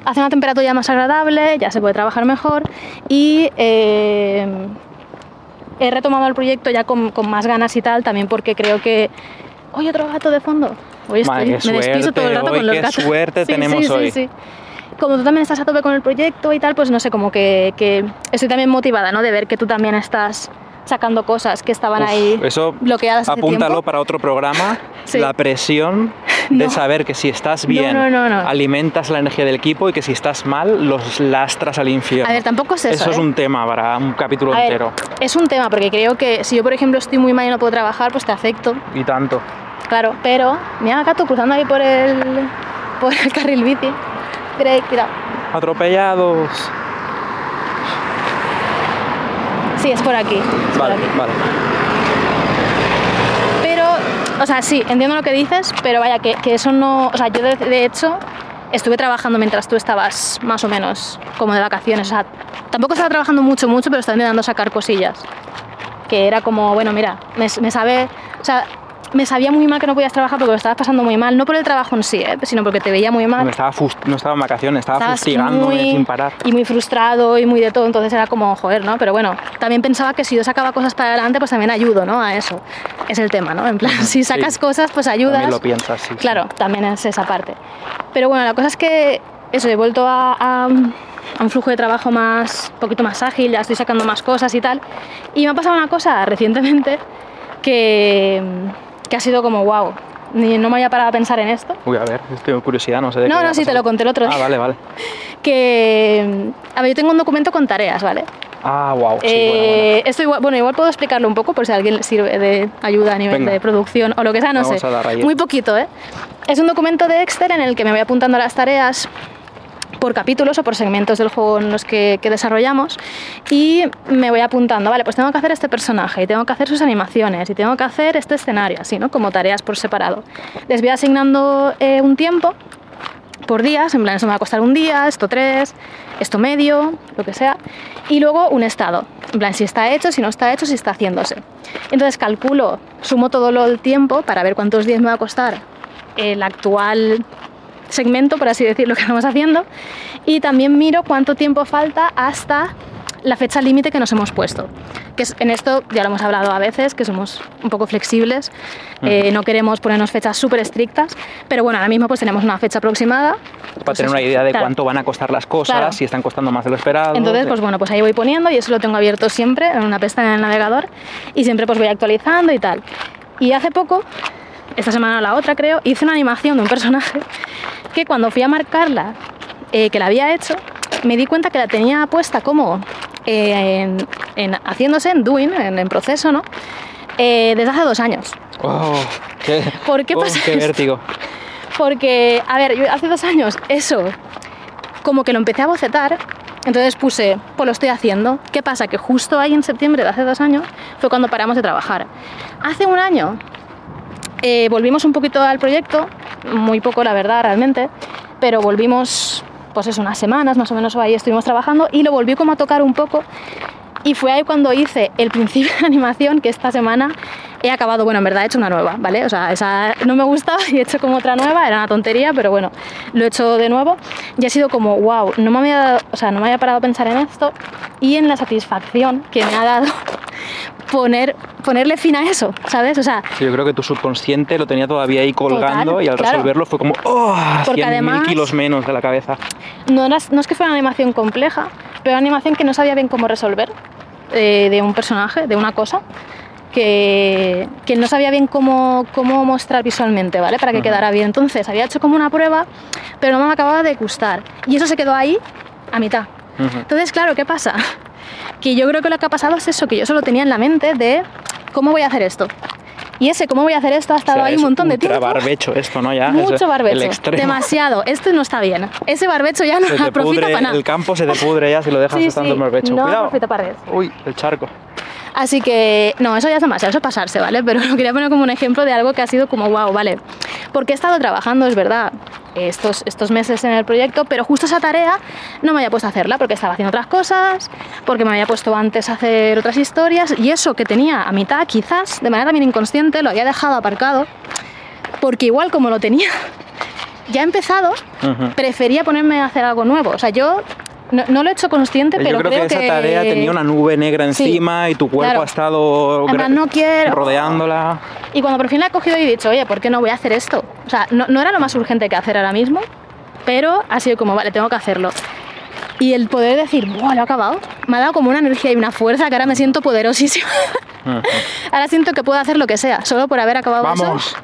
hace una temperatura más agradable, ya se puede trabajar mejor y eh, he retomado el proyecto ya con, con más ganas y tal, también porque creo que... ¡Oye, otro gato de fondo! Hoy estoy, me despisto todo el suerte, rato hoy con los qué gatos. suerte Sí, tenemos sí, sí, hoy. sí. Como tú también estás a tope con el proyecto y tal, pues no sé, como que, que estoy también motivada, ¿no? De ver que tú también estás sacando cosas que estaban Uf, ahí eso bloqueadas apúntalo para otro programa. Sí. La presión de No. saber que si estás bien no, alimentas la energía del equipo y que si estás mal los lastras al infierno. A ver, tampoco es eso, es ¿eh? un tema para un capítulo A ver, entero. es un tema, porque creo que si yo, por ejemplo, estoy muy mal y no puedo trabajar, pues te afecto, Y tanto. claro. Pero, mira, gato cruzando ahí por el, por el carril bici. Break, cuidado. Atropellados. Sí, es por aquí. es por Vale, aquí. vale. Pero, o sea, sí, entiendo lo que dices, pero vaya, que, que eso no. O sea, yo de, de hecho estuve trabajando mientras tú estabas más o menos como de vacaciones. O sea, tampoco estaba trabajando mucho, mucho, pero estaba intentando sacar cosillas. Que era como, bueno, mira, me, me sabe. O sea, me sabía muy mal que no podías trabajar porque lo estabas pasando muy mal, no por el trabajo en sí, ¿eh? sino porque te veía muy mal. Me estaba no estaba en vacaciones, estaba Estabas fustigándome muy- sin parar. Y muy frustrado y muy de todo, entonces era como, joder, ¿no? Pero bueno, también pensaba que si yo sacaba cosas para adelante, pues también ayudo, ¿no? A eso. Es el tema, ¿no? En plan, si sacas Sí. cosas, pues ayudas. También lo piensas, sí. sí. Claro, también es esa parte. Pero bueno, la cosa es que eso, he vuelto a, a- a un flujo de trabajo más, un poquito más ágil, ya estoy sacando más cosas y tal. Y me ha pasado una cosa recientemente que, que ha sido como, wow, ni, no me había parado a pensar en esto. Uy, a ver, tengo curiosidad, no sé de No, qué no, sí, te lo conté el otro día. Ah, vale, vale. Que, a ver, yo tengo un documento con tareas, ¿vale? Ah, wow, sí, Eh, bueno, bueno. Esto igual, bueno, igual puedo explicarlo un poco por si a alguien le sirve de ayuda a nivel Venga. de producción o lo que sea, no Vamos sé. a. Muy poquito, ¿eh? Es un documento de Excel en el que me voy apuntando las tareas por capítulos o por segmentos del juego en los que, desarrollamos y me voy apuntando, vale, pues tengo que hacer este personaje y tengo que hacer sus animaciones y tengo que hacer este escenario, así, ¿no? Como tareas por separado. Les voy asignando eh, un tiempo por días, en plan, eso me va a costar un día, esto tres, esto medio, lo que sea, y luego un estado, en plan, si está hecho, si no está hecho, si está haciéndose. Entonces calculo, sumo todo lo, el tiempo para ver cuántos días me va a costar el actual segmento, por así decirlo, que estamos haciendo, y también miro cuánto tiempo falta hasta la fecha límite que nos hemos puesto. Que es- en esto ya lo hemos hablado a veces, que somos un poco flexibles, eh, no queremos ponernos fechas súper estrictas, pero bueno, ahora mismo pues tenemos una fecha aproximada. Para pues tener eso, una idea de claro. cuánto van a costar las cosas, Claro. si están costando más de lo esperado. Entonces, sí. pues bueno, pues ahí voy poniendo y eso lo tengo abierto siempre en una pestaña en el navegador y siempre pues voy actualizando y tal. Y hace poco, esta semana o la otra creo, hice una animación de un personaje que cuando fui a marcarla, eh, que la había hecho, me di cuenta que la tenía puesta como eh, en, en- haciéndose en doing, en, en proceso, ¿no? Eh, desde hace dos años. Oh, qué, ¿Por qué oh, pasa qué esto? vértigo. Porque, a ver, yo hace dos años eso, como que lo empecé a bocetar, entonces puse, pues lo estoy haciendo. ¿Qué pasa? Que justo ahí en septiembre de hace dos años fue cuando paramos de trabajar. Hace un año eh, volvimos un poquito al proyecto, muy poco la verdad realmente, pero volvimos, pues eso, unas semanas más o menos ahí estuvimos trabajando y lo volví como a tocar un poco y fue ahí cuando hice el principio de animación que esta semana he acabado, bueno, en verdad he hecho una nueva, ¿vale? O sea, esa no me gustaba y he hecho como otra nueva, era una tontería, pero bueno, lo he hecho de nuevo y ha sido como, wow, no me había, dado- o sea, no me había parado a pensar en esto y en la satisfacción que me ha dado poner, ponerle fin a eso, ¿sabes? O sea, Sí, yo creo que tu subconsciente lo tenía todavía ahí colgando Total, y al claro. resolverlo fue como, ¡oh! Porque 100.000 además- kilos menos de la cabeza. no, era- no es que fuera una animación compleja, pero una animación que no sabía bien cómo resolver eh, de un personaje, de una cosa, que, que no sabía bien cómo, cómo mostrar visualmente, ¿vale? Para que quedara bien. Entonces, había hecho como una prueba, pero no me acababa de gustar. Y eso se quedó ahí a mitad. Entonces, claro, ¿qué pasa? Que yo creo que lo que ha pasado es eso, que yo solo tenía en la mente de cómo voy a hacer esto. Y ese cómo voy a hacer esto ha O estado sea, ahí es un montón de tiempo. barbecho esto, ¿no? Ya, Mucho el barbecho. extremo. Demasiado. Esto no está bien. Ese barbecho ya no Se te pudre, para nada. el campo se te pudre ya si lo dejas Sí, estando sí, en barbecho. no Cuidado. para eso. Uy, el charco. Así que, no, eso ya es demasiado, eso es pasarse, ¿vale? Pero lo quería poner como un ejemplo de algo que ha sido como, wow, ¿vale? Porque he estado trabajando, es verdad, estos, estos meses en el proyecto, pero justo esa tarea no me había puesto a hacerla porque estaba haciendo otras cosas, porque me había puesto antes a hacer otras historias y eso que tenía a mitad, quizás, de manera también inconsciente, lo había dejado aparcado, porque igual como lo tenía ya empezado, Ujú. prefería ponerme a hacer algo nuevo. O sea, yo no, no lo he hecho consciente, Yo pero creo, que esa tarea tenía una nube negra Sí, encima y tu cuerpo claro. ha estado gra- no quiero. rodeándola. Y cuando por fin la he cogido y he dicho, oye, ¿por qué no voy a hacer esto? O sea, no, no era lo más urgente que hacer ahora mismo, pero ha sido como, vale, tengo que hacerlo. Y el poder decir, ¡buah, lo he acabado! Me ha dado como una energía y una fuerza que ahora me siento poderosísima. Ahora siento que puedo hacer lo que sea, solo por haber acabado Vamos. eso.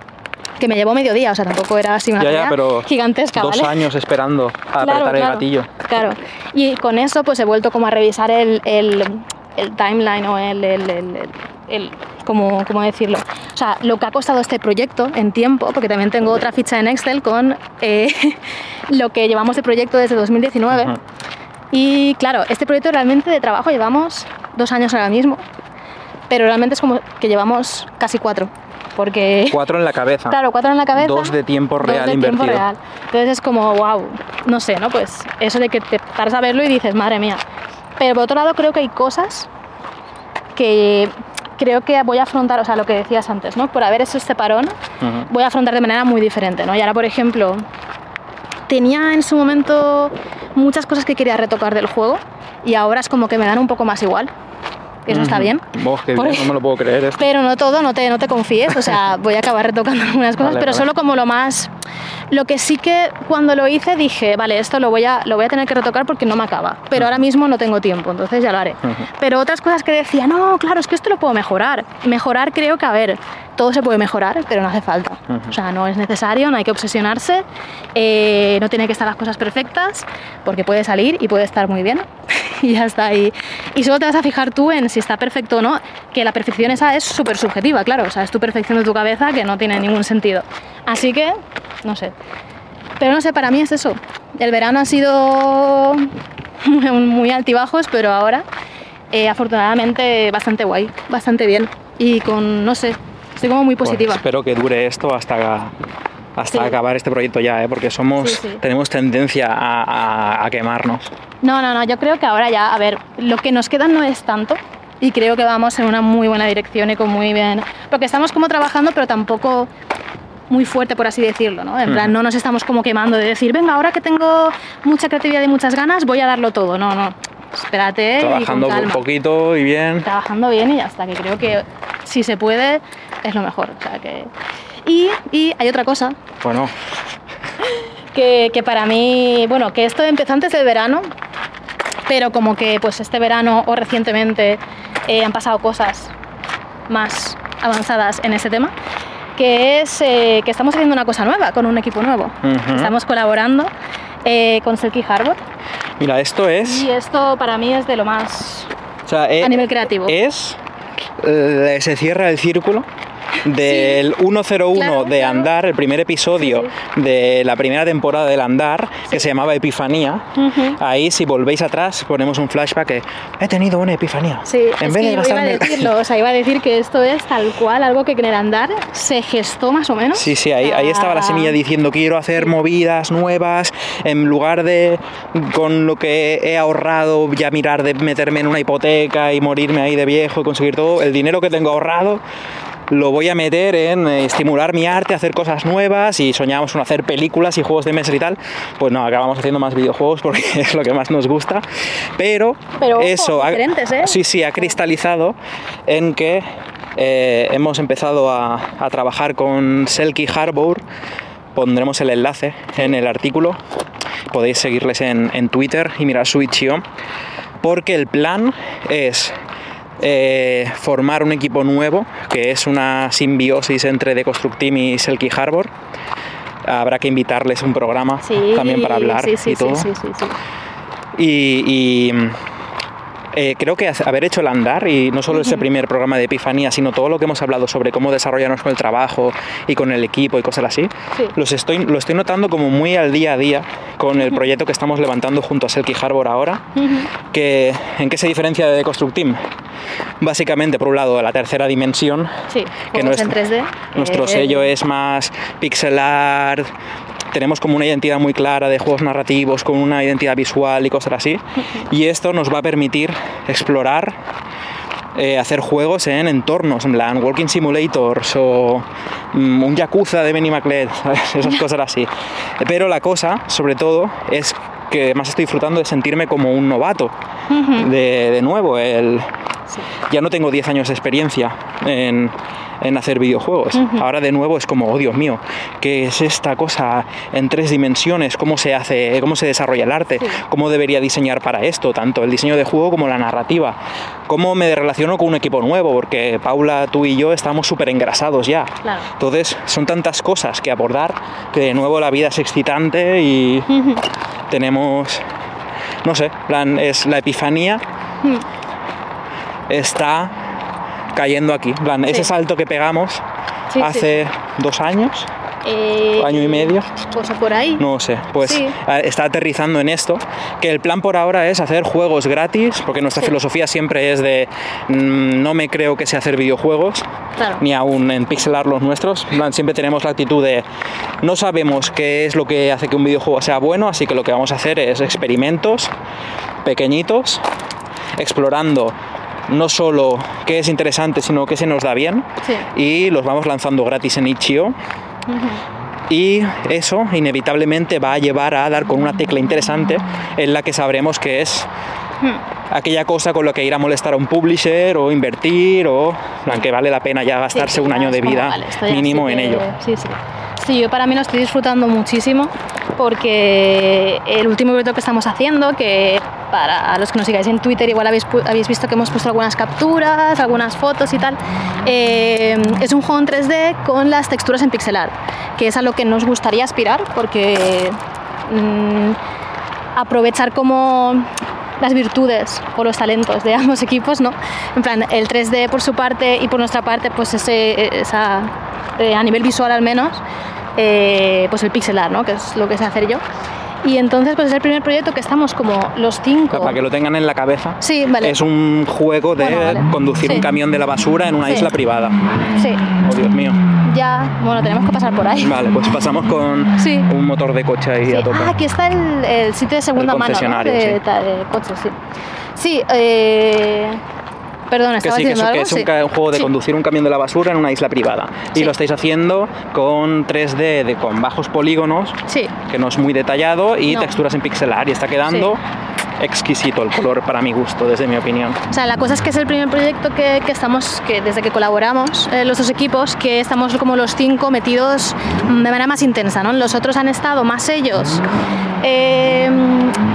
Que me llevó medio día, o sea, tampoco era así una Ya, ya, pero gigantesca, dos ¿vale? años esperando a Claro, apretar el claro, gatillo. Claro. Y con eso pues he vuelto como a revisar el, el- el timeline o el, el, ¿cómo, cómo decirlo? O sea, lo que ha costado este proyecto en tiempo, porque también tengo otra ficha en Excel con eh, lo que llevamos de proyecto desde 2019. Ujú. Y claro, este proyecto realmente de trabajo llevamos dos años ahora mismo, pero realmente es como que llevamos casi cuatro, porque... Cuatro en la cabeza. Claro, cuatro en la cabeza. Dos de tiempo dos real de tiempo invertido. real. Entonces es como, wow, no sé, ¿no? Pues eso de que te paras a verlo y dices, madre mía. Pero por otro lado creo que hay cosas que creo que voy a afrontar, o sea, lo que decías antes, ¿no? Por haber hecho este parón, voy a afrontar de manera muy diferente, ¿no? Y ahora, por ejemplo, tenía en su momento muchas cosas que quería retocar del juego y ahora es como que me dan un poco más igual. Eso está bien. Vos, Porque- no me lo puedo creer. esto. Pero no todo, no te, no te confíes, o sea, voy a acabar retocando algunas cosas, Vale, pero vale. solo como lo más... Lo que sí que cuando lo hice dije, vale, esto lo voy a, lo voy a tener que retocar porque no me acaba, pero ahora mismo no tengo tiempo, entonces ya lo haré. Pero otras cosas que decía, no, claro, es que esto lo puedo mejorar. Mejorar creo que, a ver, todo se puede mejorar, pero no hace falta. O sea, no es necesario, no hay que obsesionarse, eh, no tiene que estar las cosas perfectas, porque puede salir y puede estar muy bien. y ya está ahí. Y solo te vas a fijar tú en si está perfecto o no, que la perfección esa es súper subjetiva, claro, o sea, es tu perfección de tu cabeza que no tiene ningún sentido. Así que, no sé. Pero no sé, para mí es eso. El verano ha sido muy, altibajos, pero ahora, eh, afortunadamente, bastante guay, bastante bien. Y con, no sé, estoy como muy Pues positiva. espero que dure esto hasta, hasta Sí. acabar este proyecto ya, ¿eh? porque somos, Sí, sí. tenemos tendencia a, a- a quemarnos. No, no, no, yo creo que ahora ya, a ver, lo que nos queda no es tanto y creo que vamos en una muy buena dirección y con muy bien, porque estamos como trabajando pero tampoco muy fuerte por así decirlo, ¿no? En plan, no nos estamos como quemando de decir, venga, ahora que tengo mucha creatividad y muchas ganas, voy a darlo todo, no, no, espérate Trabajando y con un poquito y bien. Trabajando bien y ya está, que creo que si se puede es lo mejor, o sea que... Y, y hay otra cosa, Bueno, que, que para mí, bueno, que esto empezó antes del verano, pero como que pues este verano o recientemente eh, han pasado cosas más avanzadas en ese tema, que es eh, que estamos haciendo una cosa nueva con un equipo nuevo. Ujú. Estamos colaborando eh, con Selkie Harbor mira, esto es... y esto para mí es de lo más o sea, eh, a nivel creativo. Es... eh, se cierra el círculo del 101 claro, de claro. Andar, el primer episodio de la primera temporada del Andar, que se llamaba Epifanía. Ahí, si volvéis atrás, ponemos un flashback que he tenido una epifanía. Sí, en es vez que de iba a decirlo, o sea, iba a decir que esto es tal cual, algo que en el andar se gestó más o menos. Sí, sí, ahí, ahí estaba la Ah, semilla diciendo quiero hacer movidas nuevas, en lugar de con lo que he ahorrado ya mirar de meterme en una hipoteca y morirme ahí de viejo y conseguir todo, el dinero que tengo ahorrado lo voy a meter en eh, estimular mi arte, hacer cosas nuevas y soñamos con hacer películas y juegos de mesa y tal, pues no, acabamos haciendo más videojuegos porque es lo que más nos gusta. Pero, Pero, ojo, eso ha- ¿eh? sí, sí, ha cristalizado en que eh, hemos empezado a, a trabajar con Selkie Harbour. Pondremos el enlace en el artículo. Podéis seguirles en, en Twitter y mirar su itch.io. Porque el plan es eh, formar un equipo nuevo, que es una simbiosis entre The Construct Team y Selkie Harbor. Habrá que invitarles un programa Sí, también para hablar sí, sí, y todo. y, eh, creo que haber hecho el andar, y no solo ese primer programa de Epifanía, sino todo lo que hemos hablado sobre cómo desarrollarnos con el trabajo y con el equipo y cosas así, Sí. los estoy, lo estoy notando como muy al día a día con el proyecto que estamos levantando junto a Selkie Harbor ahora. que, ¿En qué se diferencia de Construct Team? Básicamente, por un lado, la tercera dimensión, Sí, que juegos en 3D. nuestro eh, sello es más pixel art, tenemos como una identidad muy clara de juegos narrativos, con una identidad visual y cosas así. Y esto nos va a permitir explorar, eh, hacer juegos en entornos, en plan walking simulators o mm, un Yakuza de Benny McLeod, esas cosas así. Pero la cosa, sobre todo, es que más estoy disfrutando de sentirme como un novato. De, de nuevo, el, ya no tengo 10 años de experiencia en, en hacer videojuegos. Ahora de nuevo es como, oh Dios mío, ¿qué es esta cosa en tres dimensiones? ¿Cómo se hace, cómo se desarrolla el arte? ¿Cómo debería diseñar para esto? Tanto el diseño de juego como la narrativa. ¿Cómo me relaciono con un equipo nuevo? Porque Paula, tú y yo estamos súper engrasados ya. Claro. Entonces son tantas cosas que abordar que de nuevo la vida es excitante y tenemos, no sé, plan, es la epifanía está cayendo aquí. Plan, ese salto que pegamos Sí, sí. hace dos años, Eh, año y medio. Pues por ahí. no sé, pues Sí. está aterrizando en esto, que el plan por ahora es hacer juegos gratis, porque nuestra Sí. filosofía siempre es de mm, no me creo que sé hacer videojuegos, Claro. ni aún en pixelar los nuestros. Siempre tenemos la actitud de no sabemos qué es lo que hace que un videojuego sea bueno, así que lo que vamos a hacer es experimentos pequeñitos, explorando no solo qué es interesante, sino qué se nos da bien, Sí. y los vamos lanzando gratis en itch.io. Y eso inevitablemente va a llevar a dar con una tecla interesante en la que sabremos que es aquella cosa con la que ir a molestar a un publisher o invertir o plan, que vale la pena ya gastarse Sí, un año de vida vale, mínimo en que- ello. Sí, sí. Sí, yo para mí lo estoy disfrutando muchísimo porque el último proyecto que estamos haciendo, que para los que nos sigáis en Twitter igual habéis, habéis visto que hemos puesto algunas capturas, algunas fotos y tal, eh, es un juego en 3D con las texturas en pixel art, que es a lo que nos gustaría aspirar porque mm, aprovechar como las virtudes o los talentos de ambos equipos, ¿no? En plan, el 3D por su parte y por nuestra parte, pues ese, eh, a nivel visual al menos, eh, pues el pixel art, ¿no? Que es lo que sé hacer yo. Y entonces, pues es el primer proyecto que estamos como los cinco. Para que lo tengan en la cabeza. Sí, vale. Es un juego de Bueno, vale. conducir Sí. un camión de la basura en una Sí. isla privada. Sí, Oh, Dios mío. ya, bueno, tenemos que pasar por ahí. Vale, pues pasamos con Sí. un motor de coche ahí a tope. Ah, aquí está el, el sitio de segunda El mano, ¿no? de, de coches, sí. Sí, eh... Perdón, Que sí, que es, diciendo que algo. es un, Sí. un juego de Sí. conducir un camión de la basura en una isla privada. Y lo estáis haciendo con 3D, de, con bajos polígonos, que no es muy detallado, y No. texturas en pixelar. Y está quedando exquisito el color para mi gusto, desde mi opinión. O sea, la cosa es que es el primer proyecto que, que estamos, que desde que colaboramos eh, los dos equipos, que estamos como los cinco metidos de manera más intensa, ¿no? Los otros han estado más ellos eh,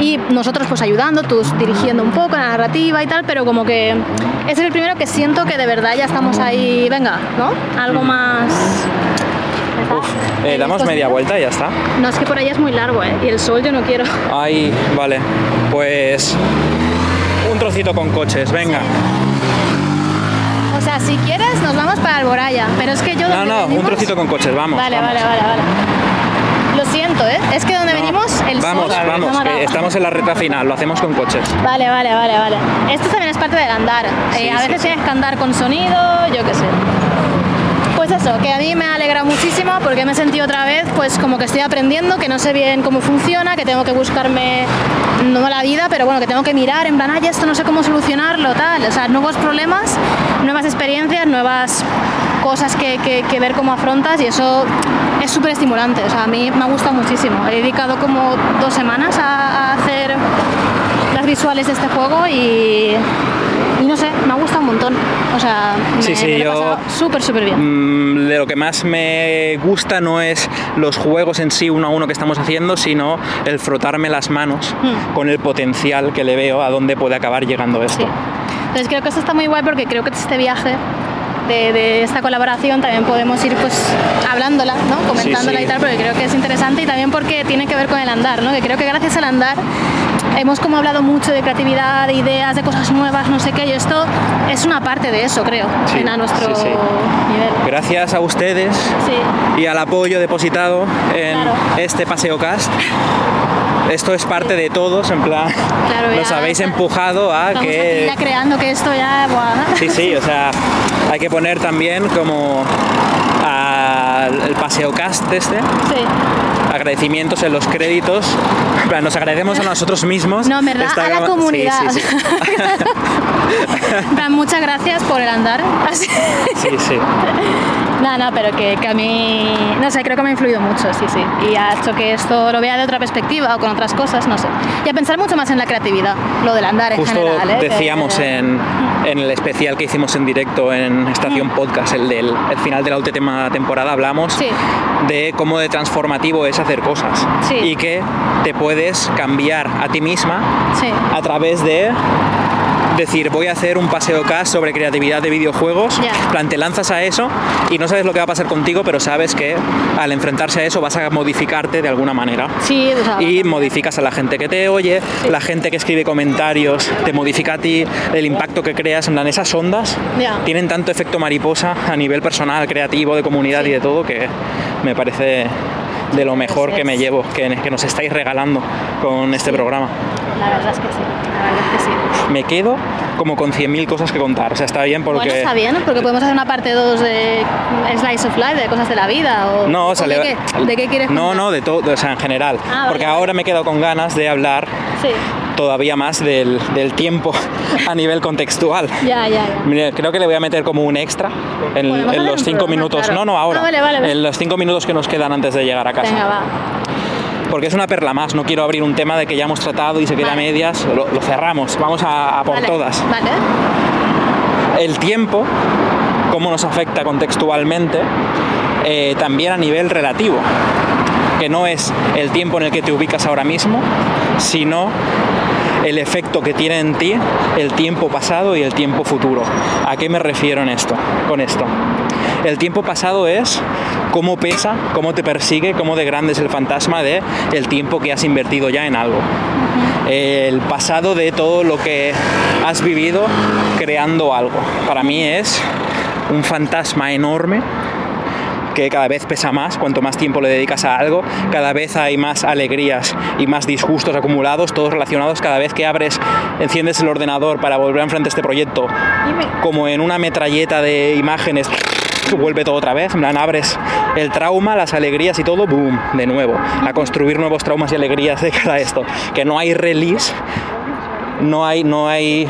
y nosotros pues ayudando, tú dirigiendo un poco la narrativa y tal, pero como que es el primero que siento que de verdad ya estamos ahí, venga, ¿no? Algo más... Uf, eh, ¿En damos estos media vuelta y ya está. No, es que por ahí es muy largo, ¿eh? Y el sol yo no quiero. Ay, vale. Pues un trocito con coches, venga. O sea, si quieres nos vamos para Alboraya, pero es que yo... No, no, un trocito con coches, vamos. Vale, vamos. vale, vale, vale. Lo siento, ¿eh? Es que donde No, venimos el Vamos, sol vamos, ha estamos en la recta final, lo hacemos con coches. Vale, vale, vale, vale. Esto también es parte del andar. Sí, Eh, a sí, veces sí. tienes que andar con sonido, yo qué sé. Pues eso, que a mí me alegra muchísimo porque me he sentido otra vez pues como que estoy aprendiendo, que no sé bien cómo funciona, que tengo que buscarme, no la vida, pero bueno, que tengo que mirar en plan, ay, esto no sé cómo solucionarlo, tal. O sea, nuevos problemas, nuevas experiencias, nuevas cosas que, que- que ver cómo afrontas y eso es súper estimulante. O sea, a mí me ha gustado muchísimo. He dedicado como dos semanas a, a hacer las visuales de este juego y, y no sé, me ha gustado un montón. O sea, me, Sí, sí, me lo he yo- súper, súper bien. Mm, de lo que más me gusta no es los juegos en sí uno a uno que estamos haciendo, sino el frotarme las manos Hmm. con el potencial que le veo a dónde puede acabar llegando esto. Sí. Entonces creo que esto está muy guay porque creo que este viaje de, de esta colaboración también podemos ir pues hablándola, ¿no? comentándola sí. y tal, porque creo que es interesante y también porque tiene que ver con el andar, ¿no? que creo que gracias al andar hemos como hablado mucho de creatividad, de ideas, de cosas nuevas, no sé qué, y esto es una parte de eso, creo, Sí, en a nuestro sí, sí. nivel. Gracias a ustedes Sí. y al apoyo depositado en Claro. este paseo cast. Esto es parte de todos, en plan, Claro, nos ya habéis empujado a que... creando que esto ya... buah. Sí, sí, o sea, hay que poner también como el paseo cast este, Sí. agradecimientos en los créditos. Nos agradecemos a nosotros mismos. No, verdad, Esta a la comunidad. Sí, sí, En muchas gracias por el andar. Así. sí, sí. No, no, pero que, que a mí, no sé, creo que me ha influido mucho, sí, sí. Y ha hecho que esto lo vea de otra perspectiva o con otras cosas, no sé. Y a pensar mucho más en la creatividad, lo del andar en Justo general. ¿eh? decíamos Que- en, en el especial que hicimos en directo en Estación Podcast, el del el final de la última temporada, hablamos Sí. de cómo de transformativo es hacer cosas Sí. y que te puedes cambiar a ti misma Sí, a través de decir voy a hacer un paseo cast sobre creatividad de videojuegos, Ya. plan te lanzas a eso y no sabes lo que va a pasar contigo, pero sabes que al enfrentarse a eso vas a modificarte de alguna manera. sí, o sea, Y modificas a la gente que te oye, la gente que escribe comentarios, te modifica a ti, el impacto que creas, en plan, esas ondas tienen tanto efecto mariposa a nivel personal, creativo, de comunidad y de todo que me parece de lo mejor Pues que me llevo, que, que nos estáis regalando con este programa. La verdad es que sí, la verdad es que sí. Me quedo como con 100.000 cosas que contar, o sea, está bien porque... Bueno, está bien, porque podemos hacer una parte 2 de Slice of Life, de cosas de la vida, o, No, o o sea, de, le- qué, ¿de qué quieres No, contar? no, de todo, o sea, en general. Ah, porque vale. ahora me he quedado con ganas de hablar Sí, todavía más del, del tiempo a nivel contextual. ya, ya, ya. Creo que le voy a meter como un extra en, los cinco minutos. claro. No, no, ahora. Ah, vale, vale, vale. En los cinco minutos que nos quedan antes de llegar a casa. Venga, va. Porque es una perla más. No quiero abrir un tema de que ya hemos tratado y se queda a medias. Lo, lo cerramos. Vamos a, a por Vale, todas. Vale. El tiempo, cómo nos afecta contextualmente, eh, también a nivel relativo. Que no es el tiempo en el que te ubicas ahora mismo, sino el efecto que tiene en ti el tiempo pasado y el tiempo futuro. ¿A qué me refiero en esto? Con esto. El tiempo pasado es cómo pesa, cómo te persigue, cómo de grande es el fantasma de el tiempo que has invertido ya en algo. El pasado de todo lo que has vivido creando algo. Para mí es un fantasma enorme que cada vez pesa más, cuanto más tiempo le dedicas a algo, cada vez hay más alegrías y más disgustos acumulados, todos relacionados, cada vez que abres, enciendes el ordenador para volver a enfrentar este proyecto, como en una metralleta de imágenes, vuelve todo otra vez, en plan abres el trauma, las alegrías y todo, boom, de nuevo, a construir nuevos traumas y alegrías de cara a esto, que no hay release, no hay, no hay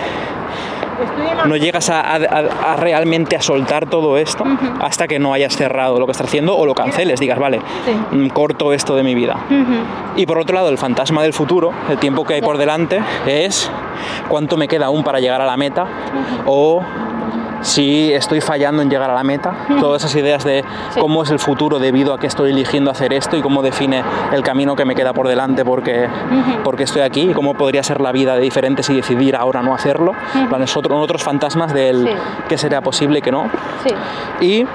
no llegas a, a- a- a realmente a soltar todo esto hasta que no hayas cerrado lo que estás haciendo o lo canceles, digas, vale, Sí. mm, corto esto de mi vida. Y por otro lado, el fantasma del futuro, el tiempo que hay por delante, es cuánto me queda aún para llegar a la meta o si estoy fallando en llegar a la meta. Todas esas ideas de cómo es el futuro debido a que estoy eligiendo hacer esto y cómo define el camino que me queda por delante porque, porque estoy aquí y cómo podría ser la vida de diferente si decidir ahora no hacerlo. Planes otro- otros fantasmas del que será posible y que no. Y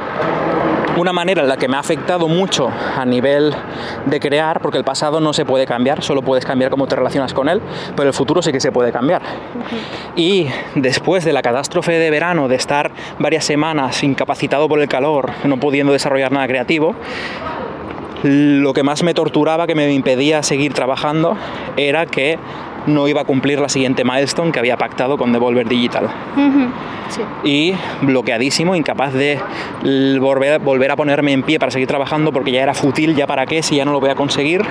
una manera en la que me ha afectado mucho a nivel de crear, porque el pasado no se puede cambiar, solo puedes cambiar cómo te relacionas con él, pero el futuro sí que se puede cambiar. Y después de la catástrofe de verano, de estar varias semanas incapacitado por el calor, no pudiendo desarrollar nada creativo, lo que más me torturaba, que me impedía seguir trabajando, era que no iba a cumplir la siguiente milestone que había pactado con Devolver Digital. Sí. y bloqueadísimo, incapaz de volver, volver a ponerme en pie para seguir trabajando porque ya era fútil, ya para qué, si ya no lo voy a conseguir.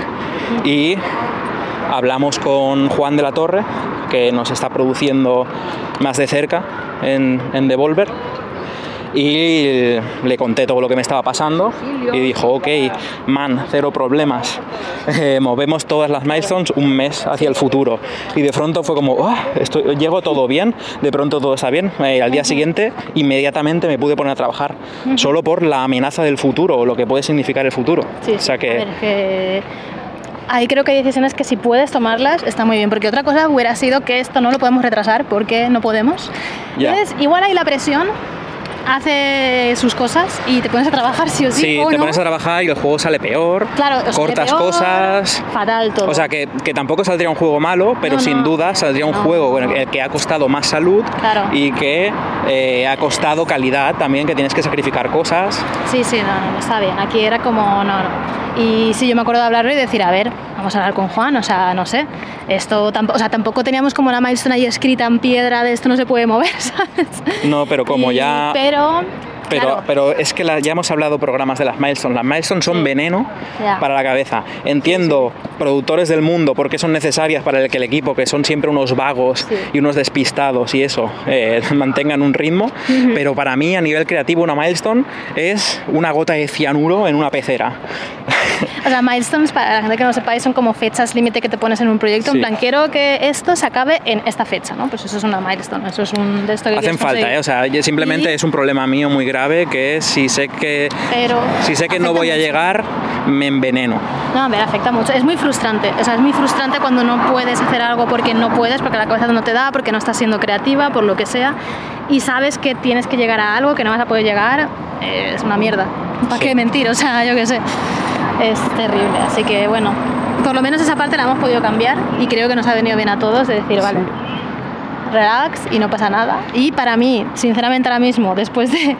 Y hablamos con Juan de la Torre, que nos está produciendo más de cerca en, en Devolver. Y le conté todo lo que me estaba pasando y dijo, ok, man, cero problemas. Eh, movemos todas las milestones un mes hacia el futuro. Y de pronto fue como, oh, estoy, llego todo bien, de pronto todo está bien. Eh, al día siguiente, inmediatamente me pude poner a trabajar, solo por la amenaza del futuro, o lo que puede significar el futuro. Sí, o sea que, ver, que ahí creo que hay decisiones que si puedes tomarlas está muy bien, porque otra cosa hubiera sido que esto no lo podemos retrasar porque no podemos. Ya. Entonces, igual ahí la presión hace sus cosas y te pones a trabajar sí o sí. sí, o te no. pones a trabajar y el juego sale peor, Claro, o cortas peor, cosas. Fatal todo. O sea, que, que tampoco saldría un juego malo, pero No, sin duda saldría un juego bueno, que, ha costado más salud Claro. y que eh, ha costado calidad también, que tienes que sacrificar cosas. Sí, sí, no, no, no, está bien. Aquí era como, no, no. Y sí, yo me acuerdo de hablarlo y decir, a ver, vamos a hablar con Juan, o sea, no sé. Esto tampoco, o sea, tampoco teníamos como la milestone ahí escrita en piedra de esto no se puede mover, ¿sabes? No, pero como Y- ya... Pero, Pero, claro, pero es que la- ya hemos hablado programas de las milestones. Las milestones son Sí. veneno Ya. para la cabeza. Entiendo productores del mundo porque son necesarias para el que el equipo, que son siempre unos vagos Sí. y unos despistados y eso, eh, mantengan un ritmo. Pero para mí, a nivel creativo, una milestone es una gota de cianuro en una pecera. o sea, milestones, para la gente que no sepáis, son como fechas límite que te pones en un proyecto. Sí. En plan, quiero que esto se acabe en esta fecha, ¿no? Pues eso es una milestone, eso es un de esto que Hacen falta. ¿eh? O sea, simplemente Y- es un problema mío muy grave que es si sé que, Pero si sé que no voy a llegar, me enveneno. No, a ver, afecta mucho. Es muy frustrante. O sea, es muy frustrante cuando no puedes hacer algo porque no puedes, porque la cabeza no te da, porque no estás siendo creativa, por lo que sea. Y sabes que tienes que llegar a algo que no vas a poder llegar. eh, es una mierda. ¿Para Sí. qué mentir? O sea, yo qué sé. Es terrible. Así que, bueno, por lo menos esa parte la hemos podido cambiar y creo que nos ha venido bien a todos de decir, vale, relax y no pasa nada. Y para mí, sinceramente ahora mismo, después de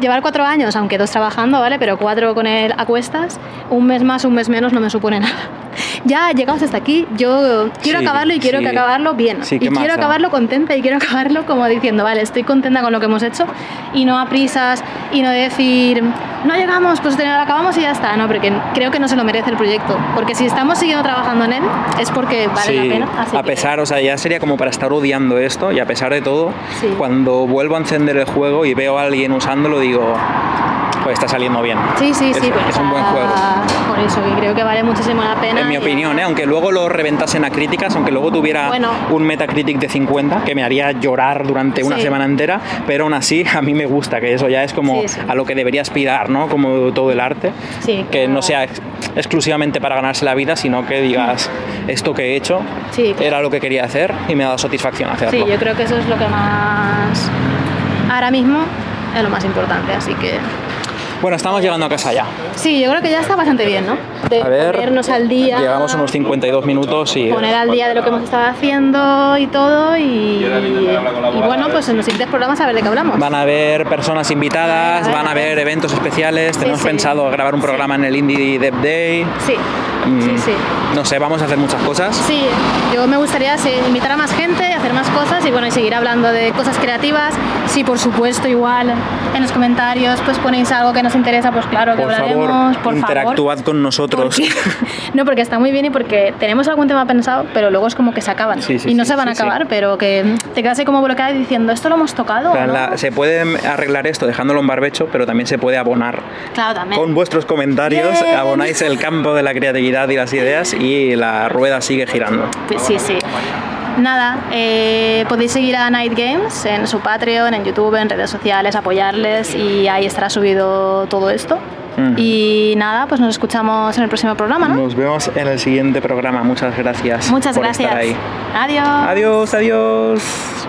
llevar cuatro años, aunque dos trabajando, ¿vale? Pero cuatro con él a cuestas, un mes más, un mes menos no me supone nada. Ya llegados hasta aquí, yo quiero Sí, acabarlo y quiero sí. que acabarlo bien. Sí, y ¿qué más quiero acabarlo contenta y quiero acabarlo como diciendo, vale, estoy contenta con lo que hemos hecho y no a prisas y no decir, no llegamos, pues te- acabamos y ya está. No, porque creo que no se lo merece el proyecto. Porque si estamos siguiendo trabajando en él, es porque vale la pena. Así a que- pesar, o sea, ya sería como para estar odiando esto y a pesar de todo, cuando vuelvo a encender el juego y veo a alguien usándolo, digo, pues está saliendo bien. Sí, sí, Es- sí. pues, es un buen juego. Por eso, que creo que vale muchísimo la pena. En mi opinión, ¿eh? aunque luego lo reventasen a críticas, aunque luego tuviera Bueno. un Metacritic de 50, que me haría llorar durante una Sí. semana entera, pero aún así a mí me gusta, que eso ya es como Sí, sí. a lo que debería aspirar, ¿no? Como todo el arte. Sí, que claro. no sea ex- exclusivamente para ganarse la vida, sino que digas, esto que he hecho Sí, claro. era lo que quería hacer y me ha dado satisfacción Sí, hacerlo. yo creo que eso es lo que más. Ahora mismo es lo más importante, así que. Bueno, estamos llegando a casa ya. Sí, yo creo que ya está bastante bien, ¿no? De A ver, ponernos al día. Llevamos unos 52 minutos y... Poner al día de lo que hemos estado haciendo y todo. Y, y bueno, pues en los siguientes programas a ver de qué hablamos. Van a haber personas invitadas, A ver, van a haber eventos especiales. Tenemos sí. pensado grabar un programa en el Indie Dev Day. Sí, sí, sí. No sé, vamos a hacer muchas cosas. Sí, yo me gustaría sí, invitar a más gente, hacer más cosas y bueno, y seguir hablando de cosas creativas. Sí, por supuesto, igual en los comentarios pues ponéis algo que nos interesa, pues claro que Por hablaremos. favor, por interactuad con nosotros. Porque- no, porque está muy bien y porque tenemos algún tema pensado, pero luego es como que se acaban. Y no se van a acabar, pero que te quedas ahí como bloqueado y diciendo, ¿esto lo hemos tocado? O o sea, no?". la- se puede arreglar esto dejándolo en barbecho, pero también se puede abonar. Claro, también. Con vuestros comentarios Bien. abonáis el campo de la creatividad y las ideas y la rueda sigue girando. Pues sí, sí. Nada, eh, podéis seguir a Night Games en su Patreon, en YouTube, en redes sociales, apoyarles y ahí estará subido todo esto. Y nada, pues nos escuchamos en el próximo programa, ¿no? Nos vemos en el siguiente programa. Muchas gracias. Muchas por gracias. Estar ahí. Adiós. Adiós, adiós.